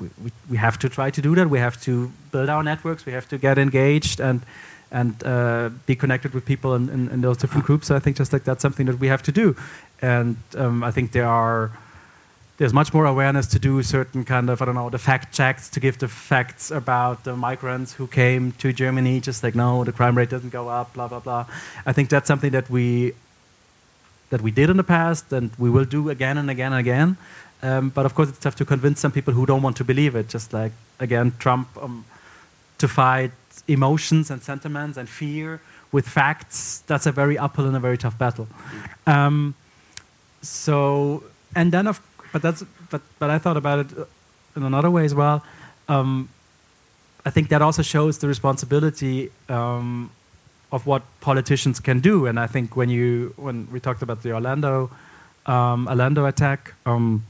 we, we, we have to try to do that. We have to build our networks. We have to get engaged and and uh, be connected with people in, in, in, those different groups. So I think just like that's something that we have to do. And um, I think there are there's much more awareness to do certain kind of I don't know the fact checks to give the facts about the migrants who came to Germany. Just like no, the crime rate doesn't go up. Blah blah blah. I think that's something that we that we did in the past and we will do again and again and again. Um, but of course, it's tough to convince some people who don't want to believe it. Just like again, Trump um, to fight emotions and sentiments and fear with facts. That's a very uphill and a very tough battle. Um, so, and then of, but that's, but but I thought about it in another way as well. Um, I think that also shows the responsibility um, of what politicians can do. And I think when you when we talked about the Orlando um, Orlando attack, um,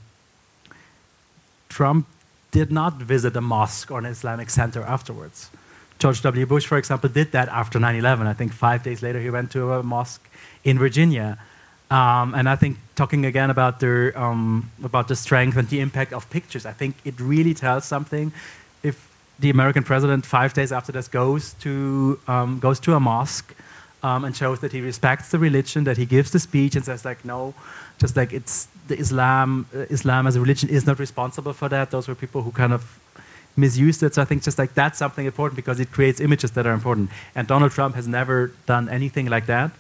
Trump did not visit a mosque or an Islamic center afterwards. George W. Bush, for example, did that after 9 11. I think five days later he went to a mosque in Virginia. Um, and I think talking again about the, um, about the strength and the impact of pictures, I think it really tells something if the American president, five days after this, goes to, um, goes to a mosque um, and shows that he respects the religion, that he gives the speech and says, like, no, just like it's the Islam, uh, Islam as a religion is not responsible for that. Those were people who kind of misused it. So I think just like that's something important because it creates images that are important. And Donald Trump has never done anything like that,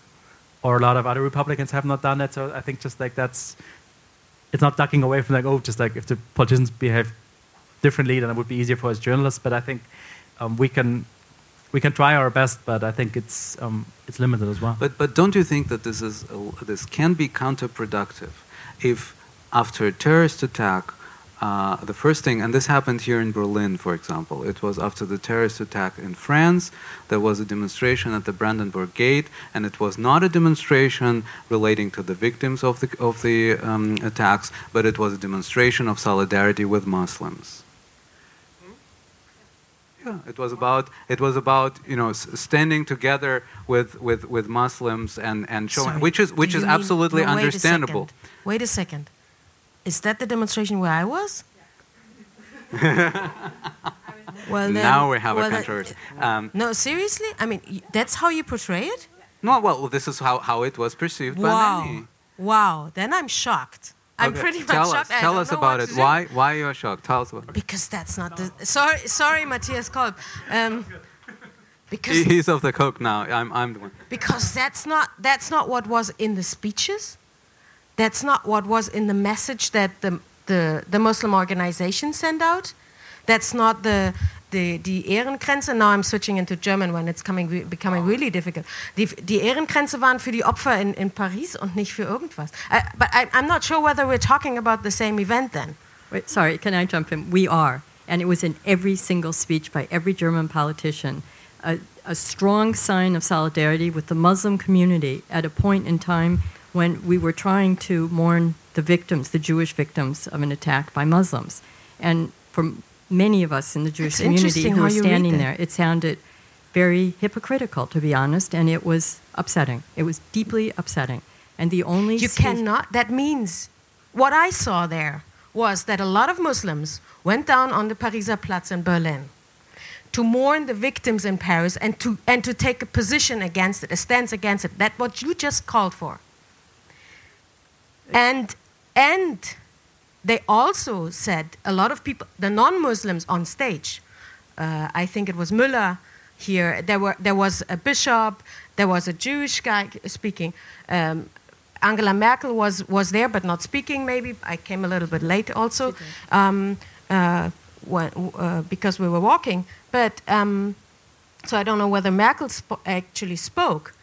or a lot of other Republicans have not done that. So I think just like that's, it's not ducking away from like oh just like if the politicians behave differently, then it would be easier for us journalists. But I think um, we can. We can try our best, but I think it's um, it's limited as well. But but don't you think that this is this can be counterproductive if after a terrorist attack uh, the first thing, and this happened here in Berlin, for example, it was after the terrorist attack in France. There was a demonstration at the Brandenburg Gate, and it was not a demonstration relating to the victims of the of the um, attacks, but it was a demonstration of solidarity with Muslims. Yeah, it was about it was about you know standing together with with with Muslims and and showing Sorry, which is which is mean, absolutely no, wait understandable. A wait a second. Is that the demonstration where I was? well, then, now we have well, a controversy. Um, no, seriously? I mean, that's how you portray it? no, well, this is how, how it was perceived wow. by many. Wow. Then I'm shocked. I'm Okay, pretty much tell shocked. Us, tell us about it. Why why you are shocked? Tell us about it. Because that's not the. Sorry, sorry, Matthias Kolb. Um, because He's of the coke now. I'm, I'm the one. because that's not that's not what was in the speeches. That's not what was in the message that the the, the Muslim organization sent out. That's not the the die Ehrengrenze. Now I'm switching into German when it's coming becoming really difficult. Die, die Ehrengrenze waren für die Opfer in, in Paris und nicht für irgendwas. I, but I, I'm not sure whether we're talking about the same event then. Wait, sorry, can I jump in? We are. And it was in every single speech by every German politician. A, a strong sign of solidarity with the Muslim community at a point in time when we were trying to mourn the victims, the Jewish victims of an attack by Muslims. And for many of us in the Jewish It's community who were standing there, it sounded very hypocritical, to be honest, and it was upsetting. It was deeply upsetting. And the only You cannot. That means what I saw there was that a lot of Muslims went down on the Pariser Platz in Berlin to mourn the victims in Paris and to and to take a position against it, a stance against it. That what you just called for. And and they also said a lot of people, the non-Muslims on stage. Uh, I think it was Müller here. There were there was a bishop. There was a Jewish guy speaking. Um, Angela Merkel was was there, but not speaking. Maybe I came a little bit late also, um, uh, when, uh, because we were walking. But um, so I don't know whether Merkel spo- actually spoke.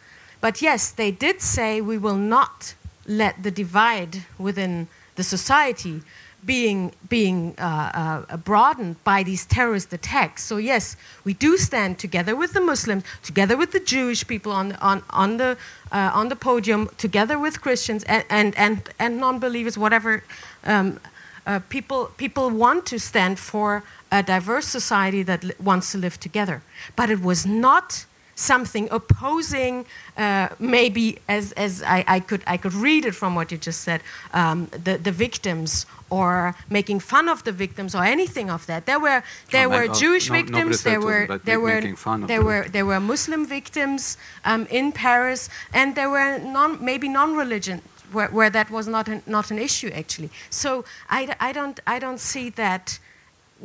But yes, they did say we will not let the divide within the society being being uh, uh, broadened by these terrorist attacks. So yes, we do stand together with the Muslims, together with the Jewish people on on on the uh, on the podium, together with Christians and and and, and non-believers, whatever. Um, uh, people people want to stand for a diverse society that wants to live together, but it was not something opposing, uh, maybe as, as I, I, could, I could read it from what you just said, um, the, the victims or making fun of the victims or anything of that. There were, there No, were Jewish no- victims, there were, there were, fun there the were, there were Muslim victims um, in Paris, and there were non, maybe non-religion where, where that was not an, not an issue actually. So I, I don't I don't see that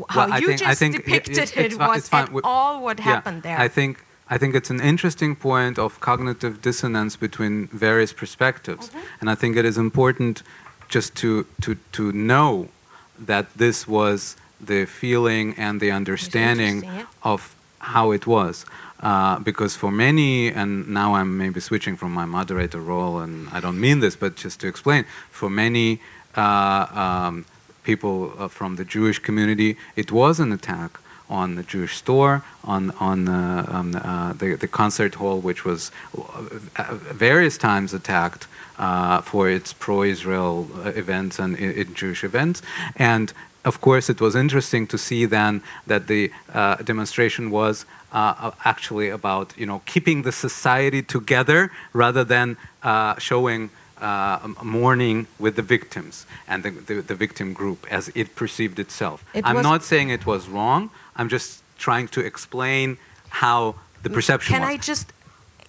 how Well, you think- just think it- depicted it was at all what Yeah, happened there. I think I think it's an interesting point of cognitive dissonance between various perspectives, Mm-hmm. and I think it is important just to to to know that this was the feeling and the understanding interesting, of how it was. Uh, because for many, and now I'm maybe switching from my moderator role, and I don't mean this, but just to explain, for many uh, um, people uh, from the Jewish community, it was an attack on the Jewish store, on on uh, um, uh, the the concert hall, which was uh, various times attacked uh, for its pro-Israel uh, events and in Jewish events, and of course, it was interesting to see then that the uh, demonstration was uh, actually about you know keeping the society together rather than uh, showing uh, mourning with the victims and the, the, the victim group as it perceived itself. It I'm not saying it was wrong. I'm just trying to explain how the perception can was. I just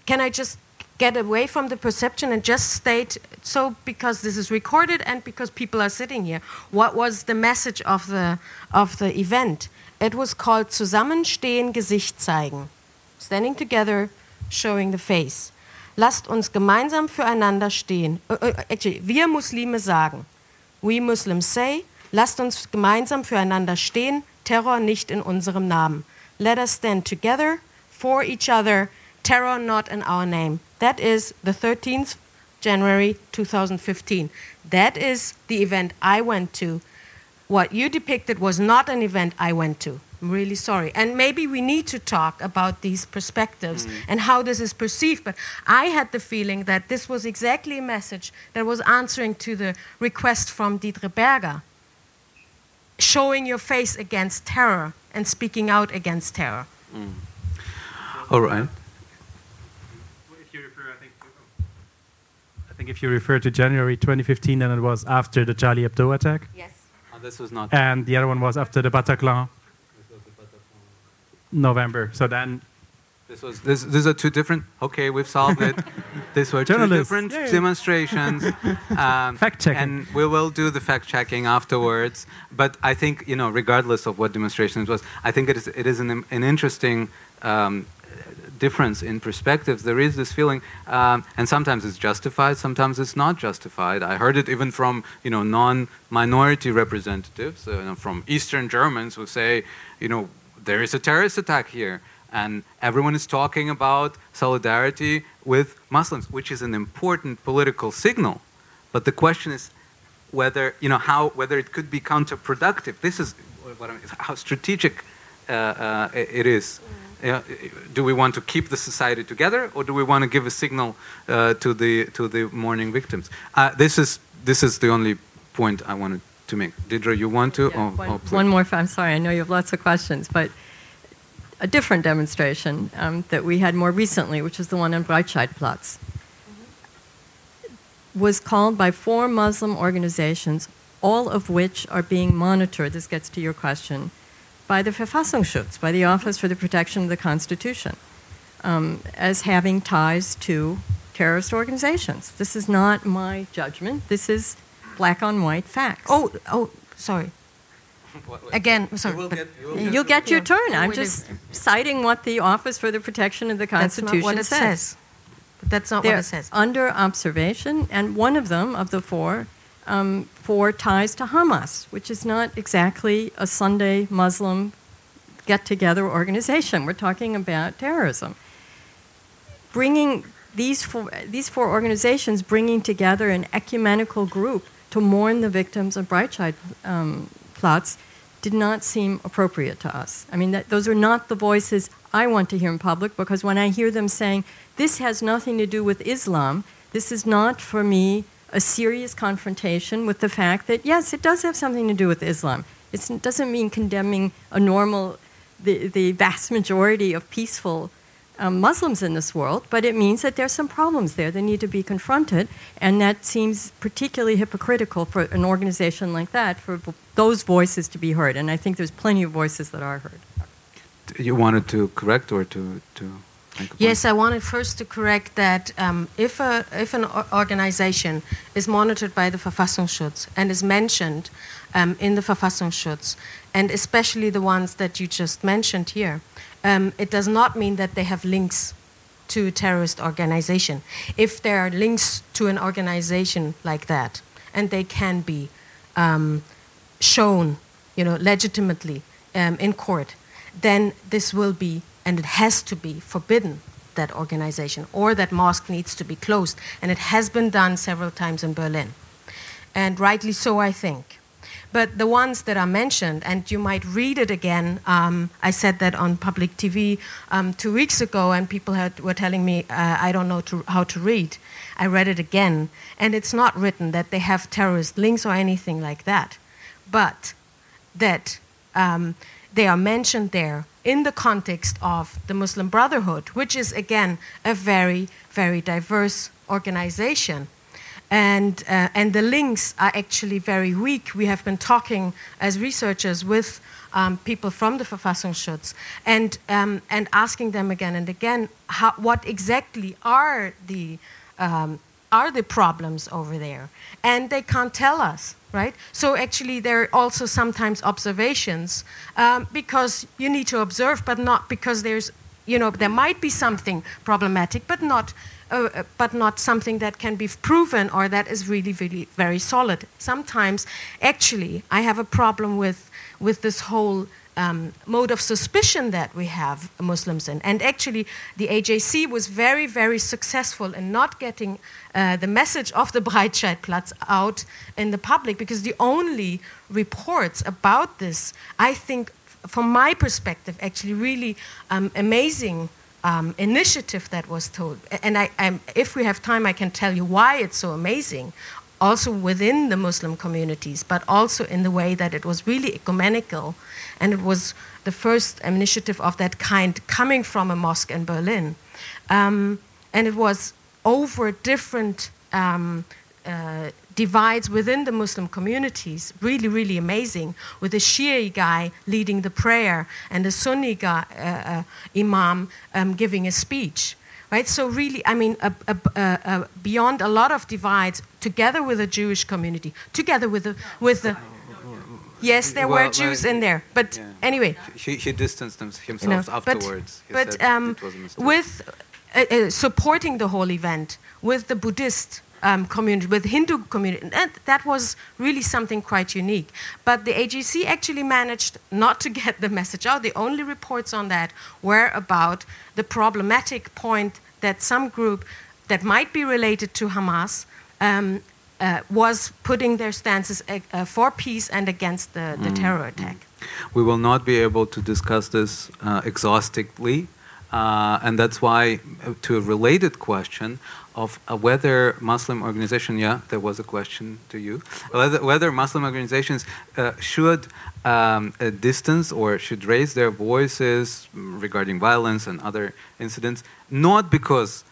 can I just get away from the perception and just state so because this is recorded and because people are sitting here what was the message of the of the event it was called zusammenstehen gesicht zeigen standing together showing the face lasst uns gemeinsam füreinander stehen. Actually wir Muslime sagen we Muslims say lasst uns gemeinsam füreinander stehen Terror nicht in unserem Namen. Let us stand together for each other terror not in our name. That is the 13th January 2015 that is the event I went to. What you depicted was not an event I went to. I'm really sorry. And maybe we need to talk about these perspectives mm. and how this is perceived. But I had the feeling that this was exactly a message that was answering to the request from Deidre Berger showing your face against terror and speaking out against terror. Mm. All right. If you refer, I think, I think if you refer to January 2015, then it was after the Charlie Hebdo attack, Yes. Oh, this was not. and the other one was after the Bataclan, November. So then, This was this. These are two different. Okay, we've solved it. These were two different Yay. demonstrations. Um, Fact-checking. And we will do the fact checking afterwards. But I think you know, regardless of what demonstration it was, I think it is it is an an interesting. Um, difference in perspectives there is this feeling um, and sometimes it's justified sometimes it's not justified i heard it even from you know non-minority representatives uh, you know, from eastern germans who say you know there is a terrorist attack here and everyone is talking about solidarity with muslims which is an important political signal. But the question is whether you know how whether it could be counterproductive. This is what I mean, how strategic uh, uh, it is. Yeah, do we want to keep the society together, or do we want to give a signal uh, to the to the mourning victims? Uh, this is this is the only point I wanted to make. Deidre, you want to? Yeah, oh, one, oh, one more. I'm sorry. I know you have lots of questions, but a different demonstration um, that we had more recently, which is the one on Breitscheidplatz, was called by four Muslim organizations, all of which are being monitored. This gets to your question by the Verfassungsschutz, by the Office for the Protection of the Constitution, um, as having ties to terrorist organizations. This is not my judgment. This is black on white facts. Oh, oh, sorry. What- what- Again, sorry. You will get- you will You'll get your Yeah. turn. I'm just citing what the Office for the Protection of the Constitution says. That's Constitution not what it says. But that's not They're what it says. under observation, and one of them, of the four, um, for ties to Hamas, which is not exactly a Sunday Muslim get together organization. We're talking about terrorism. Bringing these four, these four organizations bringing together an ecumenical group to mourn the victims of Breitscheid um, Platz did not seem appropriate to us. I mean, that, those are not the voices I want to hear in public because when I hear them saying, this has nothing to do with Islam, this is not for me a serious confrontation with the fact that, yes, it does have something to do with Islam. It's, it doesn't mean condemning a normal, the, the vast majority of peaceful um, Muslims in this world, but it means that there's some problems there that need to be confronted, and that seems particularly hypocritical for an organization like that for those voices to be heard. And I think there's plenty of voices that are heard. You wanted to correct or to to make a point? Yes, I wanted first to correct that um, if, a, if an organization is monitored by the Verfassungsschutz and is mentioned um, in the Verfassungsschutz, and especially the ones that you just mentioned here, um, it does not mean that they have links to a terrorist organization. If there are links to an organization like that, and they can be um, shown, you know, legitimately um, in court, then this will be, and it has to be, forbidden that organization, or that mosque needs to be closed. And it has been done several times in Berlin. And rightly so, I think. But the ones that are mentioned, and you might read it again, um, I said that on public TV um, two weeks ago, and people had, were telling me uh, I don't know to, how to read. I read it again, and it's not written that they have terrorist links or anything like that, but that um, they are mentioned there in the context of the Muslim Brotherhood, which is again a very, very diverse organization. And, uh, and the links are actually very weak. We have been talking as researchers with um, people from the Verfassungsschutz and, um, and asking them again and again how, what exactly are the, um, are the problems over there. And they can't tell us, right? So actually, there are also sometimes observations um, because you need to observe, but not because there's, you know, there might be something problematic, but not uh, but not something that can be proven or that is really, really very solid. Sometimes, actually, I have a problem with, with this whole um, mode of suspicion that we have Muslims in. And actually, the AJC was very, very successful in not getting uh, the message of the Breitscheidplatz out in the public because the only reports about this, I think, from my perspective, actually really um, amazing um, initiative that was told. And I, if we have time, I can tell you why it's so amazing, also within the Muslim communities, but also in the way that it was really ecumenical. And it was the first initiative of that kind coming from a mosque in Berlin. Um, and it was over different um, uh, divides within the Muslim communities, really, really amazing, with a Shia guy leading the prayer and a Sunni guy, uh, uh, imam um, giving a speech. Right, so really, I mean, uh, uh, beyond a lot of divides, together with the Jewish community, together with the, with the, yes, there Well, were Jews well, in there, but yeah. anyway, He, he distanced him- you know, himself but- afterwards. He But, said um, it was a with uh, uh, supporting the whole event with the Buddhist um, community, with Hindu community, and that was really something quite unique. But the AJC actually managed not to get the message out. The only reports on that were about the problematic point that some group that might be related to Hamas. Um, uh, was putting their stances uh, uh, for peace and against the, the terror attack. We will not be able to discuss this uh, exhaustively, uh, and that's why, uh, to a related question of uh, whether Muslim organization, yeah, there was a question to you, whether, whether Muslim organizations uh, should um, uh, distance or should raise their voices regarding violence and other incidents, not because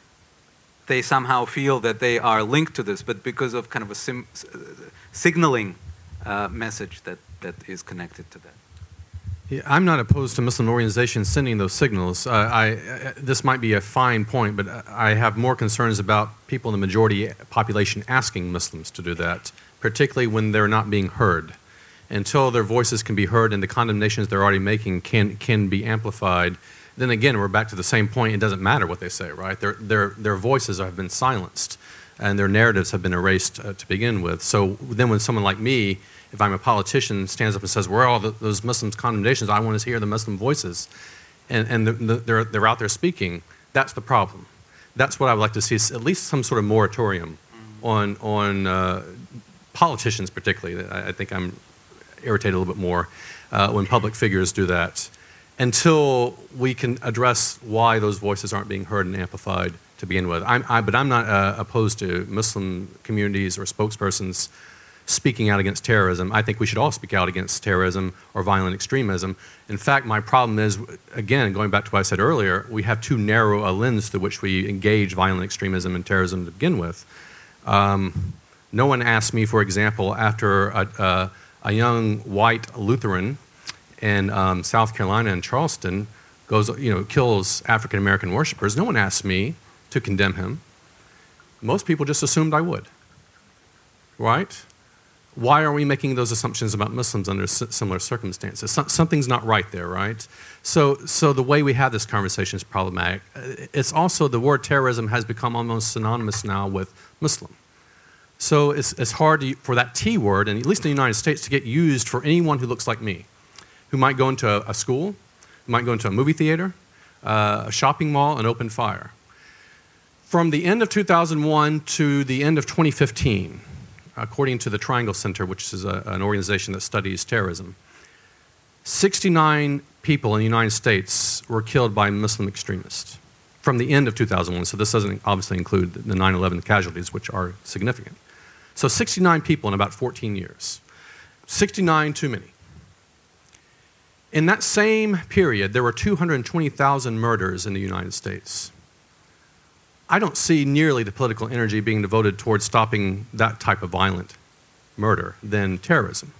they somehow feel that they are linked to this, but because of kind of a uh, signaling uh, message that, that is connected to that. Yeah, I'm not opposed to Muslim organizations sending those signals. Uh, I, uh, this might be a fine point, but I have more concerns about people in the majority population asking Muslims to do that, particularly when they're not being heard. Until their voices can be heard and the condemnations they're already making can, can be amplified, then again, we're back to the same point. It doesn't matter what they say, right? Their, their, their voices have been silenced and their narratives have been erased uh, to begin with. So then when someone like me, if I'm a politician, stands up and says, where are all the, those Muslims' condemnations? I want to hear the Muslim voices. And, and the, the, they're, they're out there speaking. That's the problem. That's what I would like to see, at least some sort of moratorium on, on uh, politicians particularly. I, I think I'm irritated a little bit more uh, when public figures do that until we can address why those voices aren't being heard and amplified to begin with. I'm, I, but I'm not uh, opposed to Muslim communities or spokespersons speaking out against terrorism. I think we should all speak out against terrorism or violent extremism. In fact, my problem is, again, going back to what I said earlier, we have too narrow a lens through which we engage violent extremism and terrorism to begin with. Um, no one asked me, for example, after a, a, a young white Lutheran in um, South Carolina in Charleston goes, you know, kills African American worshipers. No one asked me to condemn him. Most people just assumed I would. Right? Why are we making those assumptions about Muslims under similar circumstances? So, something's not right there, right? So, so the way we have this conversation is problematic. It's also the word terrorism has become almost synonymous now with Muslim. So it's, it's hard to, for that T word, and at least in the United States, to get used for anyone who looks like me, who might go into a, a school, might go into a movie theater, uh, a shopping mall, and open fire. From the end of 2001 to the end of 2015, according to the Triangle Center, which is a, an organization that studies terrorism, 69 people in the United States were killed by Muslim extremists from the end of 2001. So this doesn't obviously include the 9 11 casualties, which are significant. So 69 people in about 14 years. 69 too many. In that same period, there were 220,000 murders in the United States. I don't see nearly the political energy being devoted towards stopping that type of violent murder than terrorism.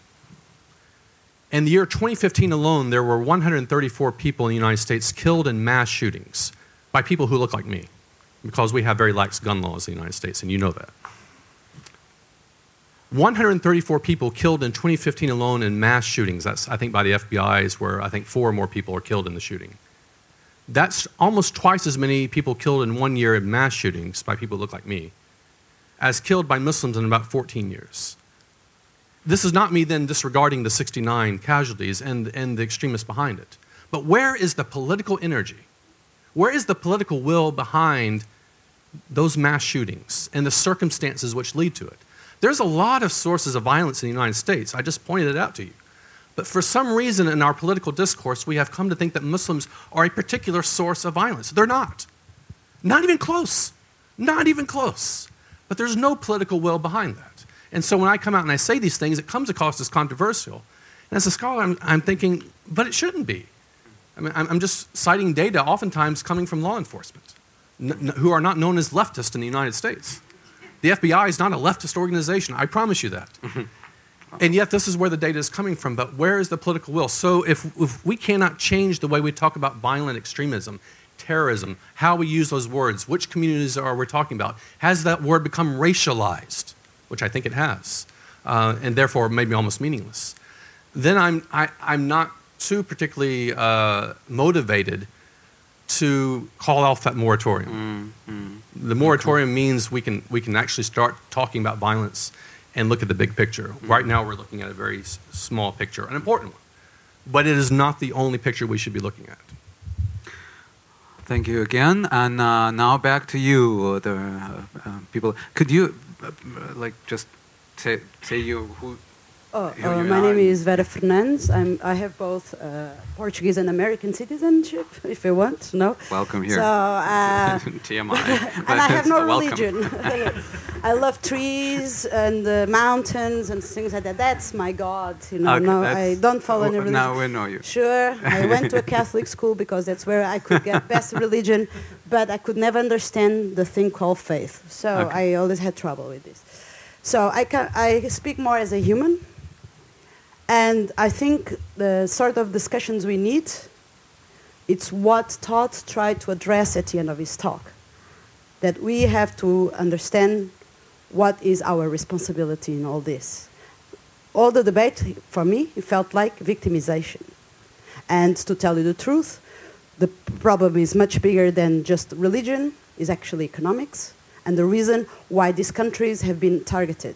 In the year 2015 alone, there were 134 people in the United States killed in mass shootings by people who look like me, because we have very lax gun laws in the United States, and you know that. 134 people killed in 2015 alone in mass shootings. That's, I think, by the FBI's, where I think four or more people are killed in the shooting. That's almost twice as many people killed in one year in mass shootings by people who look like me as killed by Muslims in about 14 years. This is not me then disregarding the 69 casualties and, and the extremists behind it. But where is the political energy? Where is the political will behind those mass shootings and the circumstances which lead to it? There's a lot of sources of violence in the United States. I just pointed it out to you. But for some reason in our political discourse, we have come to think that Muslims are a particular source of violence. They're not. Not even close. Not even close. But there's no political will behind that. And so when I come out and I say these things, it comes across as controversial. And as a scholar, I'm, I'm thinking, but it shouldn't be. I mean, I'm, just citing data oftentimes coming from law enforcement, n- who are not known as leftists in the United States. The FBI is not a leftist organization, I promise you that. Mm-hmm. And yet, this is where the data is coming from. But where is the political will? So, if, if we cannot change the way we talk about violent extremism, terrorism, how we use those words, which communities are we talking about, has that word become racialized, which I think it has, uh, and therefore maybe almost meaningless, then I'm, I, am i am not too particularly uh, motivated to call off that moratorium. Mm, mm. The moratorium means we can, we can actually start talking about violence and look at the big picture. Right now, we're looking at a very s- small picture, an important one, but it is not the only picture we should be looking at. Thank you again, and uh, now back to you, the uh, uh, people. Could you, uh, like, just say, say you who Oh, uh, my name is Vera Fernandes. I'm, I have both uh, Portuguese and American citizenship, if you want. No. Welcome here. So, uh, TMI. and I have no religion. I love trees and uh, mountains and things like that. That's my God. You know. Okay, no, I don't follow any religion. Now we know you. Sure. I went to a Catholic school because that's where I could get best religion, but I could never understand the thing called faith. So okay. I always had trouble with this. So I, can, I speak more as a human and I think the sort of discussions we need, it's what Todd tried to address at the end of his talk. That we have to understand what is our responsibility in all this. All the debate, for me, it felt like victimization. And to tell you the truth, the problem is much bigger than just religion, is actually economics, and the reason why these countries have been targeted.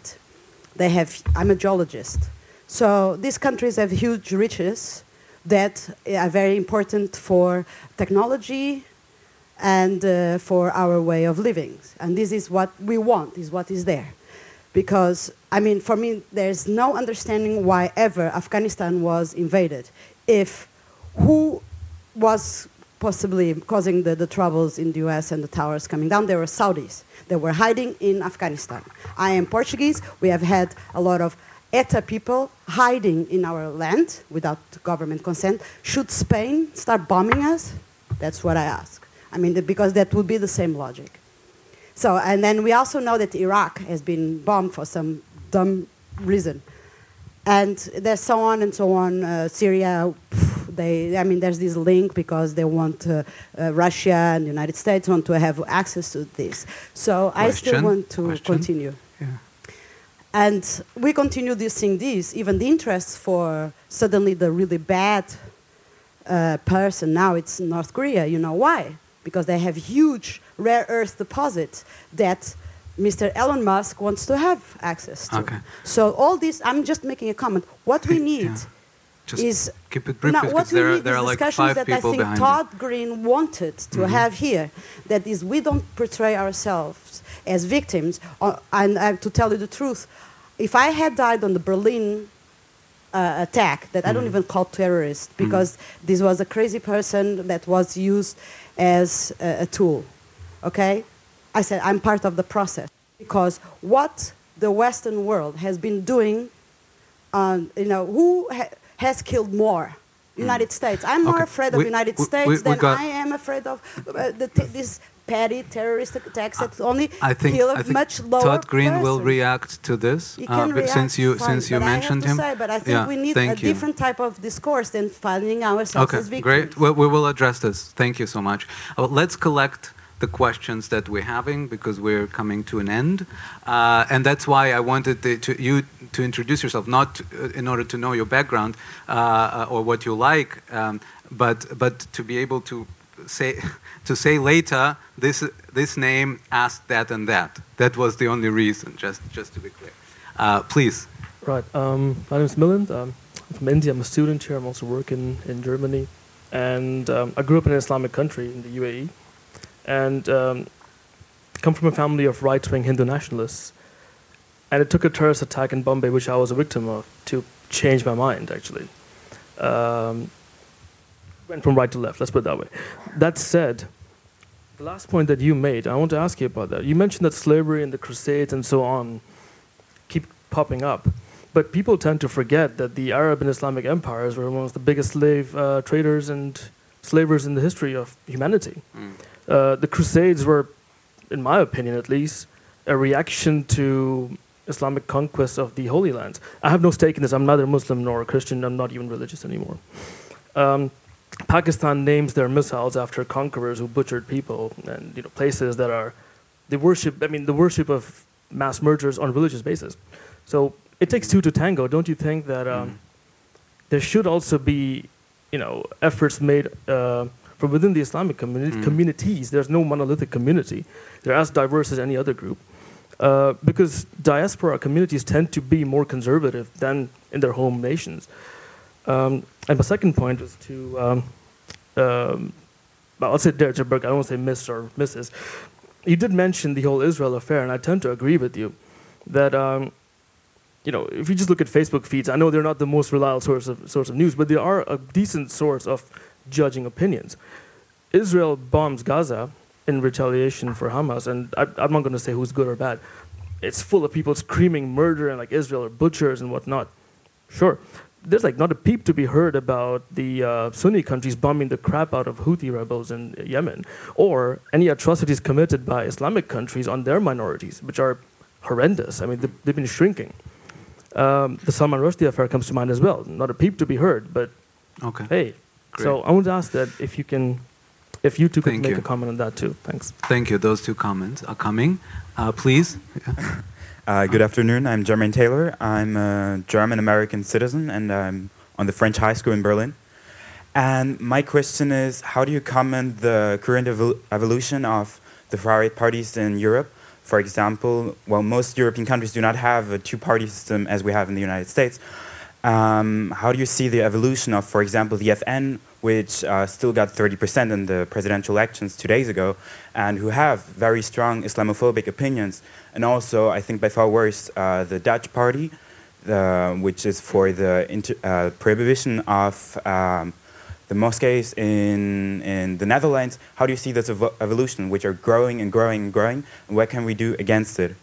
They have, I'm a geologist. So these countries have huge riches that are very important for technology and uh, for our way of living. And this is what we want, is what is there. Because, I mean, for me, there's no understanding why ever Afghanistan was invaded. If who was possibly causing the, the troubles in the US and the towers coming down, there were Saudis that were hiding in Afghanistan. I am Portuguese. We have had a lot of ETA people hiding in our land without government consent. Should Spain start bombing us? That's what I ask. I mean, because that would be the same logic. So, and then we also know that Iraq has been bombed for some dumb reason. And there's so on and so on. Uh, Syria, pff, they, I mean, there's this link because they want uh, uh, Russia and the United States want to have access to this. So I still want to Question? continue. And we continue this this, even the interest for suddenly the really bad uh, person now it's North Korea. You know why? Because they have huge rare earth deposits that Mr. Elon Musk wants to have access to. Okay. So all this, I'm just making a comment. What we need Yeah. Just is keep it brief no, what we there, are, need there is are like discussions five that I think Todd Green wanted to Mhm. have here. That is, we don't portray ourselves as victims. Or, and uh, to tell you the truth, if I had died on the Berlin uh, attack, that I don't Mhm. even call terrorist because this was a crazy person that was used as a, a tool. Okay, I said I'm part of the process because what the Western world has been doing um, you know, who ha- has killed more? United States. I'm more Okay. afraid of We- United we- States we- than I am afraid of uh, the t- these petty terrorist attacks that only I think, I think much lower Todd Green will react to this He uh, can but react since you fine, since you mentioned him. to say, but I think yeah, we need a you. different type of discourse than finding ourselves Okay, as victims. great. Well, we will address this. Thank you so much. Uh, let's collect the questions that we're having because we're coming to an end, uh, and that's why I wanted the, to, you to introduce yourself, not uh, in order to know your background uh, uh, or what you like, um, but but to be able to say to say later this this name asked that and that. That was the only reason. Just just to be clear. Uh, please. Right. Um, my name is Milind. Um, I'm from India. I'm a student here. I'm also working in Germany. And um, I grew up in an Islamic country in the UAE. And um, come from a family of right wing Hindu nationalists. And it took a terrorist attack in Bombay, which I was a victim of, to change my mind, actually. Um, went from right to left, let's put it that way. That said, the last point that you made, I want to ask you about that. You mentioned that slavery and the Crusades and so on keep popping up. But people tend to forget that the Arab and Islamic empires were of the biggest slave uh, traders and slavers in the history of humanity. Uh, the Crusades were, in my opinion at least, a reaction to Islamic conquest of the Holy Lands. I have no stake in this. I'm neither Muslim nor a Christian. I'm not even religious anymore. Um, Pakistan names their missiles after conquerors who butchered people and you know places that are the worship. I mean, the worship of mass murderers on a religious basis. So it takes two to tango. Don't you think that um, there should also be, you know, efforts made uh, from within the Islamic communi- communities? There's no monolithic community. They're as diverse as any other group. Uh, because diaspora communities tend to be more conservative than in their home nations. Um, and my second point was to, um, um, well, I'll say Derek Burke, I don't want to say Miss or Mrs. You did mention the whole Israel affair, and I tend to agree with you that, um, you know, if you just look at Facebook feeds, I know they're not the most reliable source of, source of news, but they are a decent source of judging opinions. Israel bombs Gaza in retaliation for Hamas, and I, I'm not going to say who's good or bad. It's full of people screaming murder and like Israel are butchers and whatnot. Sure, there's like not a peep to be heard about the uh, Sunni countries bombing the crap out of Houthi rebels in Yemen, or any atrocities committed by Islamic countries on their minorities, which are horrendous. I mean, they've, been shrinking. Um, the Salman Rushdie affair comes to mind as well. Not a peep to be heard, but Okay. hey. So I want to ask that if you can, if you two could Thank make you. a comment on that too. Thanks. Thank you. Those two comments are coming. Uh, please. Uh, good afternoon. I'm Jermaine Taylor. I'm a German American citizen and I'm on the French high school in Berlin. And my question is how do you comment the current evol- evolution of the far right parties in Europe? For example, well, most European countries do not have a two party system as we have in the United States. Um, how do you see the evolution of, for example, the FN, which uh, still got 30% in the presidential elections two days ago, and who have very strong Islamophobic opinions, and also, I think by far worse, uh, the Dutch party, the, which is for the uh, prohibition of um, the mosques in, in the Netherlands. How do you see this evo evolution, which are growing and growing and growing, and what can we do against it?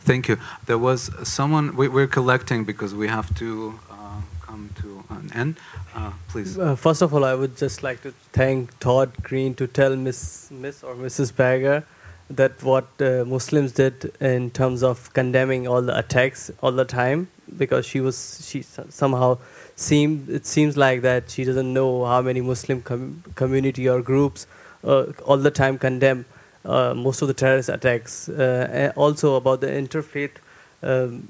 Thank you. There was someone, we, we're collecting because we have to uh, come to an end. Uh, please. Uh, first of all, I would just like to thank Todd Green to tell Miss, Miss or Mrs. Bagger that what uh, Muslims did in terms of condemning all the attacks all the time because she was she somehow seemed it seems like that she doesn't know how many Muslim com- community or groups uh, all the time condemn uh, most of the terrorist attacks. Uh, also about the interfaith um,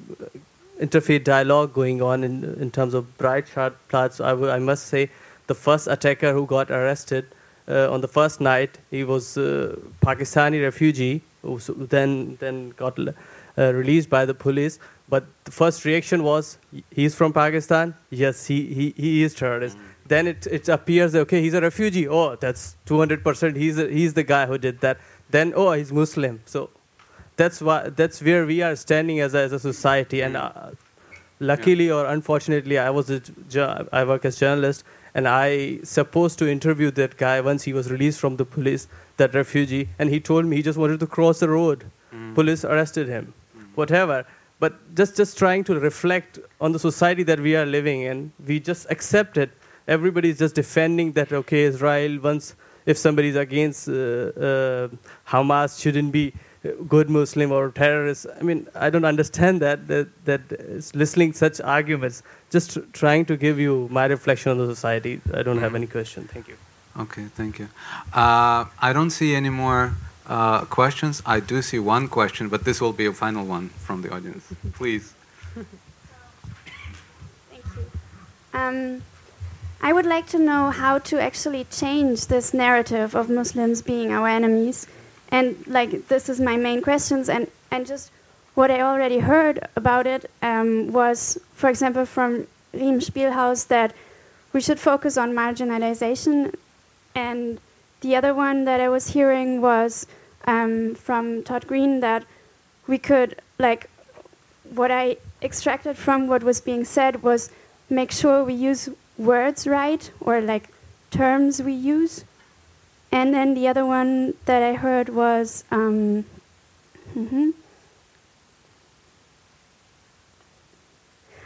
interfaith dialogue going on in in terms of Breitscheidplatz. I, w- I must say the first attacker who got arrested uh, on the first night, he was a Pakistani refugee who then then got uh, released by the police. But the first reaction was, he's from Pakistan. Yes, he he, he is terrorist. Mm. Then it, it appears okay, he's a refugee. Oh, that's 200%. He's a, he's the guy who did that. Then oh, he's Muslim. So that's why that's where we are standing as a, as a society. And uh, luckily yeah. or unfortunately, I was I work as journalist and I supposed to interview that guy once he was released from the police, that refugee, and he told me he just wanted to cross the road. Mm. Police arrested him, mm. whatever. But just just trying to reflect on the society that we are living in, we just accept it. Everybody is just defending that okay, Israel once if somebody is against uh, uh, Hamas shouldn't be good Muslim or terrorist. I mean, I don't understand that, that, that listening such arguments, just trying to give you my reflection on the society. I don't have any question. Thank you. Okay, thank you. Uh, I don't see any more uh, questions. I do see one question, but this will be a final one from the audience. Please. Thank you. Um, I would like to know how to actually change this narrative of Muslims being our enemies. And like this is my main questions and and just what I already heard about it um, was, for example, from Riem Spielhaus that we should focus on marginalization, and the other one that I was hearing was um, from Todd Green that we could like what I extracted from what was being said was make sure we use words right or like terms we use and then the other one that I heard was. Um, mm-hmm.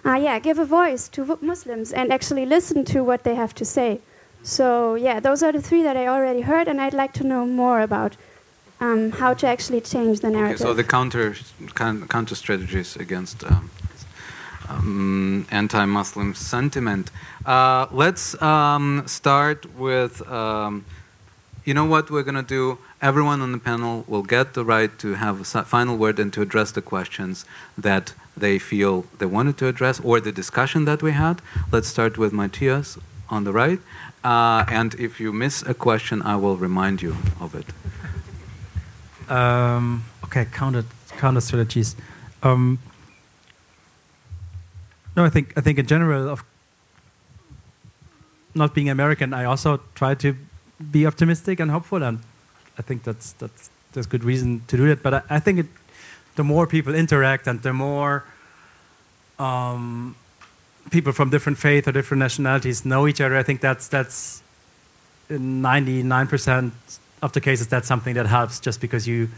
Ah, yeah, give a voice to Muslims and actually listen to what they have to say. So, yeah, those are the three that I already heard, and I'd like to know more about um, how to actually change the narrative. Okay, so the counter counter strategies against um, um, anti-Muslim sentiment. Uh, let's um, start with um, you know what we're going to do? Everyone on the panel will get the right to have a final word and to address the questions that they feel they wanted to address or the discussion that we had. Let's start with Matthias on the right. Uh, and if you miss a question, I will remind you of it. Um, okay, counter, counter strategies. Um, no, I think I think in general of not being American, I also try to be optimistic and hopeful, and I think that's that's there's good reason to do it. But I, I think it, the more people interact and the more um, people from different faith or different nationalities know each other, I think that's that's in 99% of the cases that's something that helps. Just because you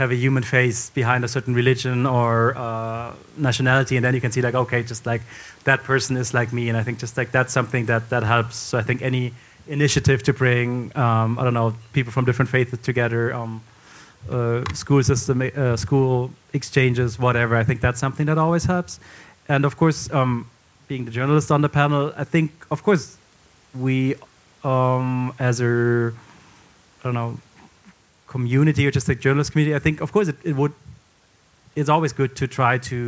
have a human face behind a certain religion or uh, nationality, and then you can see like, okay, just like that person is like me, and I think just like that's something that that helps. So I think any initiative to bring um, I don't know people from different faiths together, um, uh, school system, uh, school exchanges, whatever. I think that's something that always helps. And of course, um, being the journalist on the panel, I think of course we um, as a I don't know community or just like journalist community. I think of course it, it would. It's always good to try to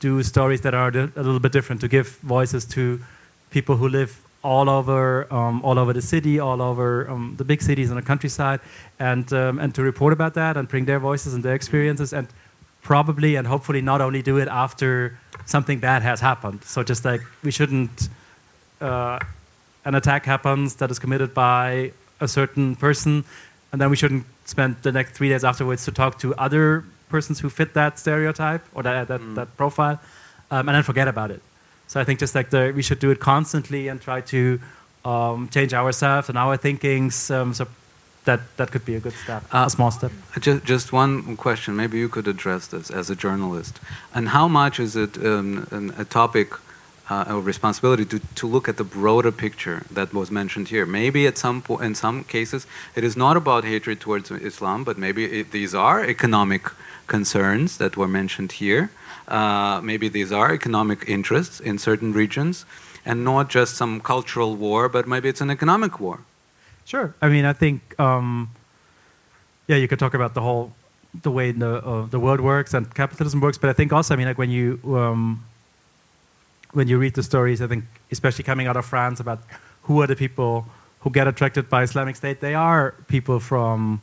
do stories that are a little bit different to give voices to people who live all over, um, all over the city, all over um, the big cities and the countryside, and um, and to report about that and bring their voices and their experiences, and probably and hopefully not only do it after something bad has happened. So just like we shouldn't, uh, an attack happens that is committed by a certain person, and then we shouldn't spend the next three days afterwards to talk to other persons who fit that stereotype or that that, mm. that profile, um, and then forget about it. So I think just like the, we should do it constantly and try to um, change ourselves and our thinkings. Um, so that that could be a good step, Uh, a small step. Just, just one question. Maybe you could address this as a journalist. And how much is it um, an, a topic uh, or responsibility to, to look at the broader picture that was mentioned here? Maybe at some po- in some cases it is not about hatred towards Islam, but maybe it, these are economic concerns that were mentioned here. Uh, maybe these are economic interests in certain regions, and not just some cultural war, but maybe it's an economic war. Sure. I mean, I think, um, yeah, you could talk about the whole, the way the uh, the world works and capitalism works, but I think also, I mean, like when you um, when you read the stories, I think, especially coming out of France, about who are the people who get attracted by Islamic State, they are people from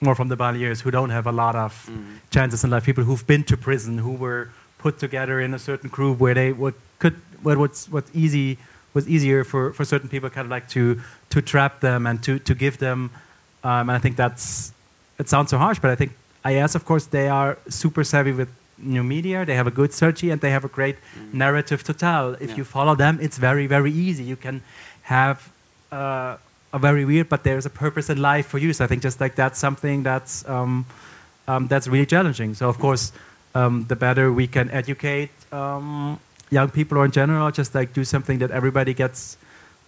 more from the banlieues who don't have a lot of chances in life. People who've been to prison, who were put together in a certain group where they would could what what's what's easy was easier for, for certain people kind of like to to trap them and to to give them um, and I think that's it sounds so harsh but I think IS of course they are super savvy with new media they have a good searchy and they have a great narrative to tell. If Yeah. you follow them it's very very easy. You can have uh, a very weird but there's a purpose in life for you. So I think just like that's something that's um, um, that's really challenging. So of course um, the better we can educate um, young people or in general just like do something that everybody gets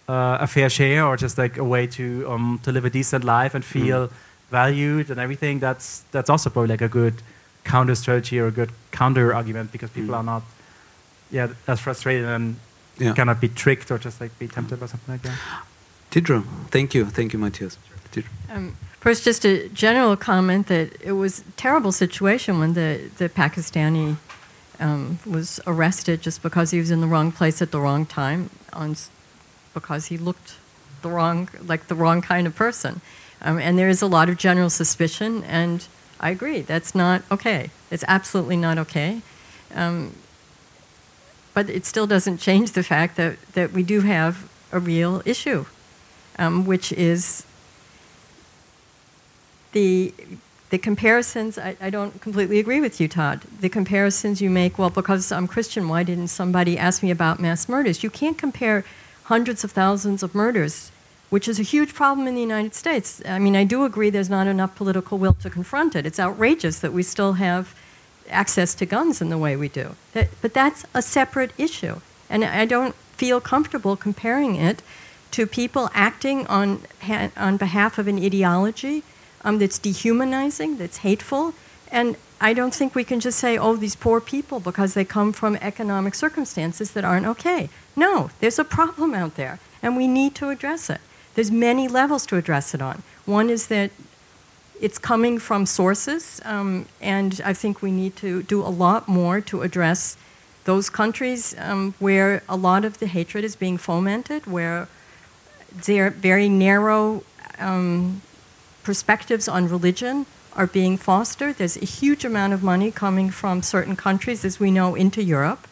uh, a fair share or just like a way to um, to live a decent life and feel valued and everything that's that's also probably like a good counter strategy or a good counter argument because people are not yeah as frustrated and Yeah. cannot be tricked or just like be tempted by something like that Deidre, thank you, thank you, Matthias. Deidre. Um, first, just a general comment that it was a terrible situation when the, the Pakistani um, was arrested just because he was in the wrong place at the wrong time, on, because he looked the wrong, like the wrong kind of person. Um, and there is a lot of general suspicion, and I agree, that's not okay. It's absolutely not okay. Um, but it still doesn't change the fact that, that we do have a real issue, um, which is the the comparisons. I, I don't completely agree with you, Todd. The comparisons you make. Well, because I'm Christian, why didn't somebody ask me about mass murders? You can't compare hundreds of thousands of murders, which is a huge problem in the United States. I mean, I do agree there's not enough political will to confront it. It's outrageous that we still have access to guns in the way we do. But that's a separate issue. And I don't feel comfortable comparing it to people acting on, on behalf of an ideology um, that's dehumanizing, that's hateful. And I don't think we can just say, oh, these poor people because they come from economic circumstances that aren't okay. No, there's a problem out there, and we need to address it. There's many levels to address it on. One is that it's coming from sources, um, and I think we need to do a lot more to address those countries um, where a lot of the hatred is being fomented, where their very narrow um, perspectives on religion are being fostered. There's a huge amount of money coming from certain countries, as we know, into Europe,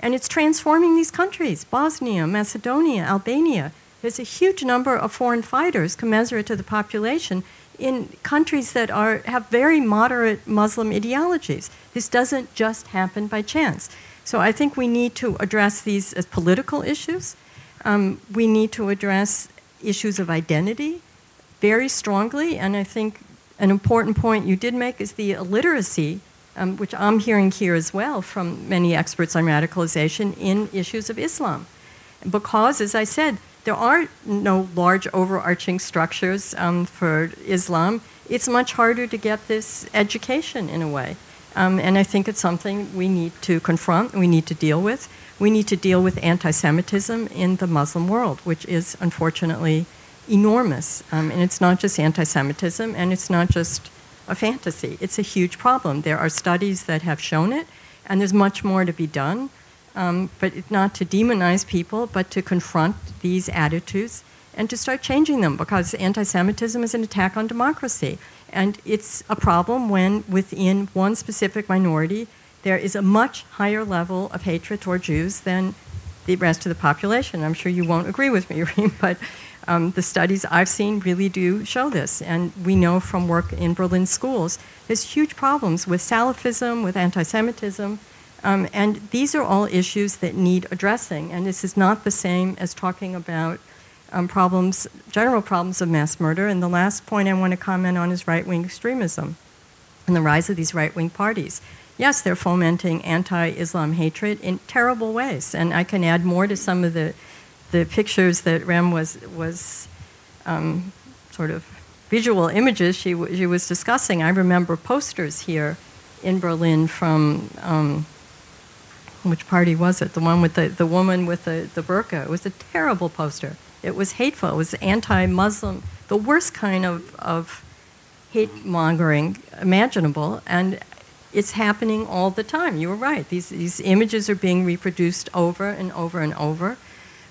and it's transforming these countries Bosnia, Macedonia, Albania. There's a huge number of foreign fighters commensurate to the population in countries that are, have very moderate Muslim ideologies. This doesn't just happen by chance. So I think we need to address these as political issues. Um, we need to address issues of identity very strongly, and I think an important point you did make is the illiteracy, um, which I'm hearing here as well from many experts on radicalization in issues of Islam. Because, as I said, there are no large overarching structures um, for Islam. It's much harder to get this education in a way. Um, and I think it's something we need to confront, we need to deal with. We need to deal with anti Semitism in the Muslim world, which is unfortunately enormous. Um, and it's not just anti Semitism, and it's not just a fantasy. It's a huge problem. There are studies that have shown it, and there's much more to be done. Um, but not to demonize people, but to confront these attitudes and to start changing them because anti Semitism is an attack on democracy. And it's a problem when within one specific minority there is a much higher level of hatred toward Jews than the rest of the population. I'm sure you won't agree with me, Riem, but um, the studies I've seen really do show this. And we know from work in Berlin schools, there's huge problems with Salafism, with anti Semitism. Um, and these are all issues that need addressing. And this is not the same as talking about um, problems, general problems of mass murder. And the last point I want to comment on is right wing extremism and the rise of these right wing parties. Yes, they're fomenting anti Islam hatred in terrible ways. And I can add more to some of the, the pictures that Riem was, was um, sort of visual images she, she was discussing. I remember posters here in Berlin from. Um, which party was it? The one with the, the woman with the, the burqa. It was a terrible poster. It was hateful. It was anti Muslim, the worst kind of, of hate mongering imaginable. And it's happening all the time. You were right. These, these images are being reproduced over and over and over.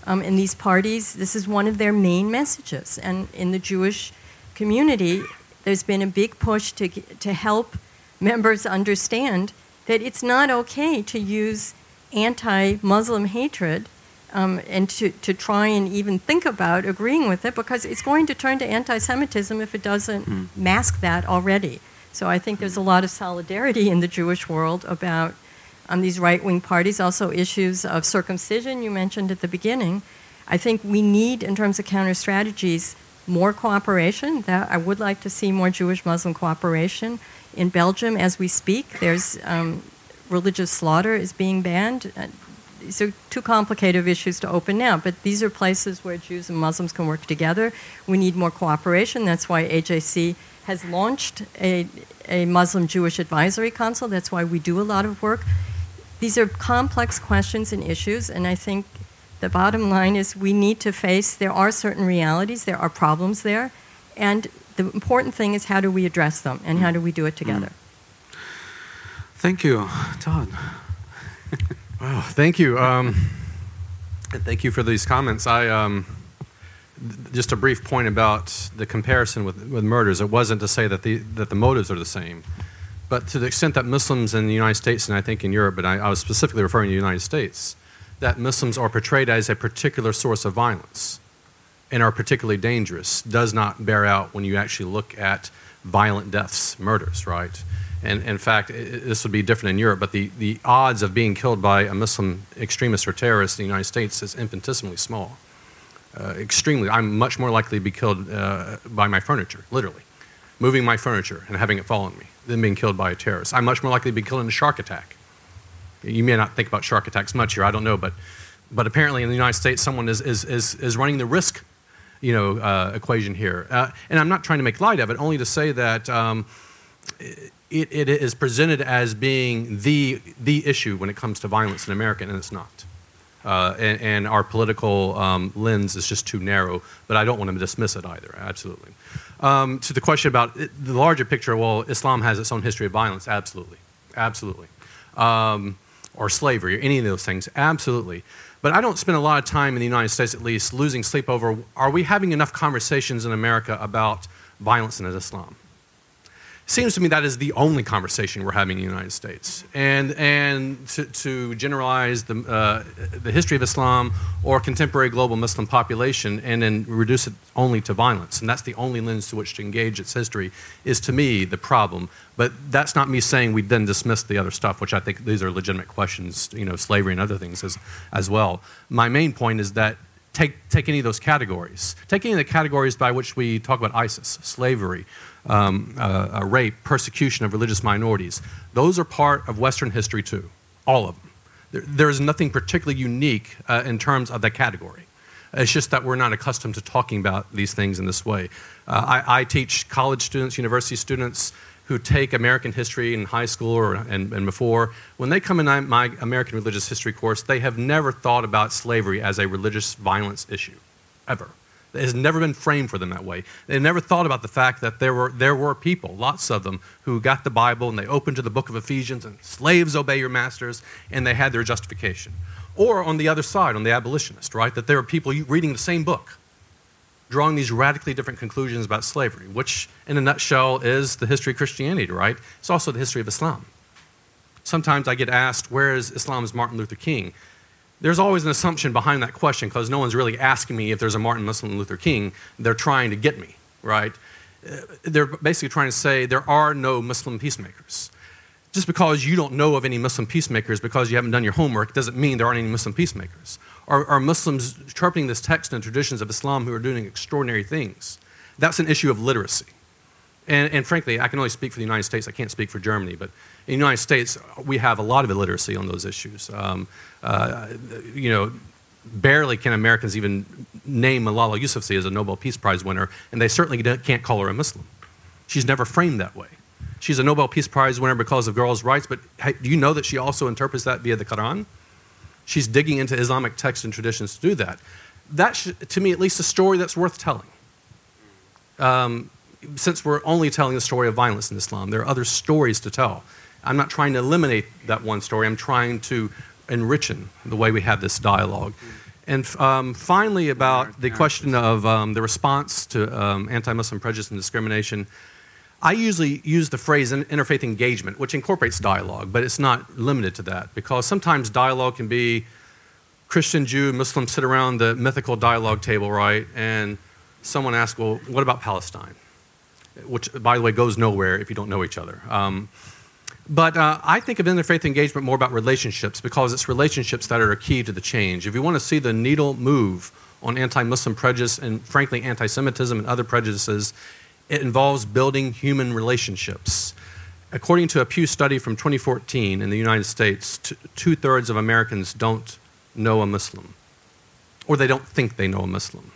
Um, in these parties, this is one of their main messages. And in the Jewish community, there's been a big push to, to help members understand that it's not okay to use anti Muslim hatred um, and to, to try and even think about agreeing with it because it's going to turn to anti Semitism if it doesn't Mm. mask that already. So I think there's a lot of solidarity in the Jewish world about um, these right wing parties, also issues of circumcision you mentioned at the beginning. I think we need, in terms of counter strategies, more cooperation. That I would like to see more Jewish Muslim cooperation. In Belgium, as we speak, there's um, religious slaughter is being banned. Uh, these are too complicated of issues to open now, but these are places where Jews and Muslims can work together. We need more cooperation. That's why AJC has launched a, a Muslim Jewish Advisory Council. That's why we do a lot of work. These are complex questions and issues, and I think the bottom line is we need to face there are certain realities, there are problems there, and the important thing is how do we address them and how do we do it together. Thank you, Todd. Wow, thank you. Um, thank you for these comments. I um, just a brief point about the comparison with, with murders. It wasn't to say that the that the motives are the same, but to the extent that Muslims in the United States and I think in Europe, but I, I was specifically referring to the United States, that Muslims are portrayed as a particular source of violence and are particularly dangerous does not bear out when you actually look at violent deaths, murders, right? And in fact, this would be different in Europe, but the, the odds of being killed by a Muslim extremist or terrorist in the United States is infinitesimally small. Uh, extremely. I'm much more likely to be killed uh, by my furniture, literally. Moving my furniture and having it fall on me than being killed by a terrorist. I'm much more likely to be killed in a shark attack. You may not think about shark attacks much here, I don't know, but, but apparently in the United States, someone is, is, is, is running the risk you know, uh, equation here. Uh, and I'm not trying to make light of it, only to say that um, it, it is presented as being the, the issue when it comes to violence in America, and it's not. Uh, and, and our political um, lens is just too narrow, but I don't want to dismiss it either, absolutely. Um, to the question about it, the larger picture, well, Islam has its own history of violence, absolutely, absolutely. Um, or slavery, or any of those things, absolutely. But I don't spend a lot of time in the United States, at least, losing sleep over are we having enough conversations in America about violence in Islam? Seems to me that is the only conversation we're having in the United States. And, and to, to generalize the, uh, the history of Islam or contemporary global Muslim population and then reduce it only to violence, and that's the only lens to which to engage its history, is to me the problem. But that's not me saying we then dismiss the other stuff, which I think these are legitimate questions, you know, slavery and other things as, as well. My main point is that take, take any of those categories. Take any of the categories by which we talk about ISIS, slavery, um, uh, rape, persecution of religious minorities. Those are part of Western history too, all of them. There, there's nothing particularly unique uh, in terms of that category. It's just that we're not accustomed to talking about these things in this way. Uh, I, I teach college students, university students who take American history in high school or, and, and before. When they come in my American religious history course, they have never thought about slavery as a religious violence issue, ever. It has never been framed for them that way. They never thought about the fact that there were, there were people, lots of them, who got the Bible and they opened to the book of Ephesians and slaves obey your masters, and they had their justification. Or on the other side, on the abolitionist, right? That there are people reading the same book, drawing these radically different conclusions about slavery, which, in a nutshell, is the history of Christianity, right? It's also the history of Islam. Sometimes I get asked, where is Islam's Martin Luther King? There's always an assumption behind that question because no one's really asking me if there's a Martin Luther King. They're trying to get me, right? Uh, They're basically trying to say there are no Muslim peacemakers. Just because you don't know of any Muslim peacemakers because you haven't done your homework doesn't mean there aren't any Muslim peacemakers. are, are Muslims sharpening this text and traditions of Islam who are doing extraordinary things? That's an issue of literacy. And, and, frankly, I can only speak for the United States. I can't speak for Germany. But in the United States, we have a lot of illiteracy on those issues. Um, uh, you know, barely can Americans even name Malala Yousafzai as a Nobel Peace Prize winner, and they certainly can't call her a Muslim. She's never framed that way. She's a Nobel Peace Prize winner because of girls' rights, but do you know that she also interprets that via the Quran? She's digging into Islamic texts and traditions to do that. That's, to me, at least a story that's worth telling. Um, since we're only telling the story of violence in Islam, there are other stories to tell. I'm not trying to eliminate that one story, I'm trying to enrich the way we have this dialogue. And um, finally, about the question of um, the response to um, anti Muslim prejudice and discrimination, I usually use the phrase interfaith engagement, which incorporates dialogue, but it's not limited to that because sometimes dialogue can be Christian, Jew, Muslim sit around the mythical dialogue table, right? And someone asks, well, what about Palestine? Which, by the way, goes nowhere if you don't know each other. But uh, I think of interfaith engagement more about relationships because it's relationships that are key to the change. If you want to see the needle move on anti Muslim prejudice and, frankly, anti Semitism and other prejudices, it involves building human relationships. According to a Pew study from 2014 in the United States, two thirds of Americans don't know a Muslim, or they don't think they know a Muslim.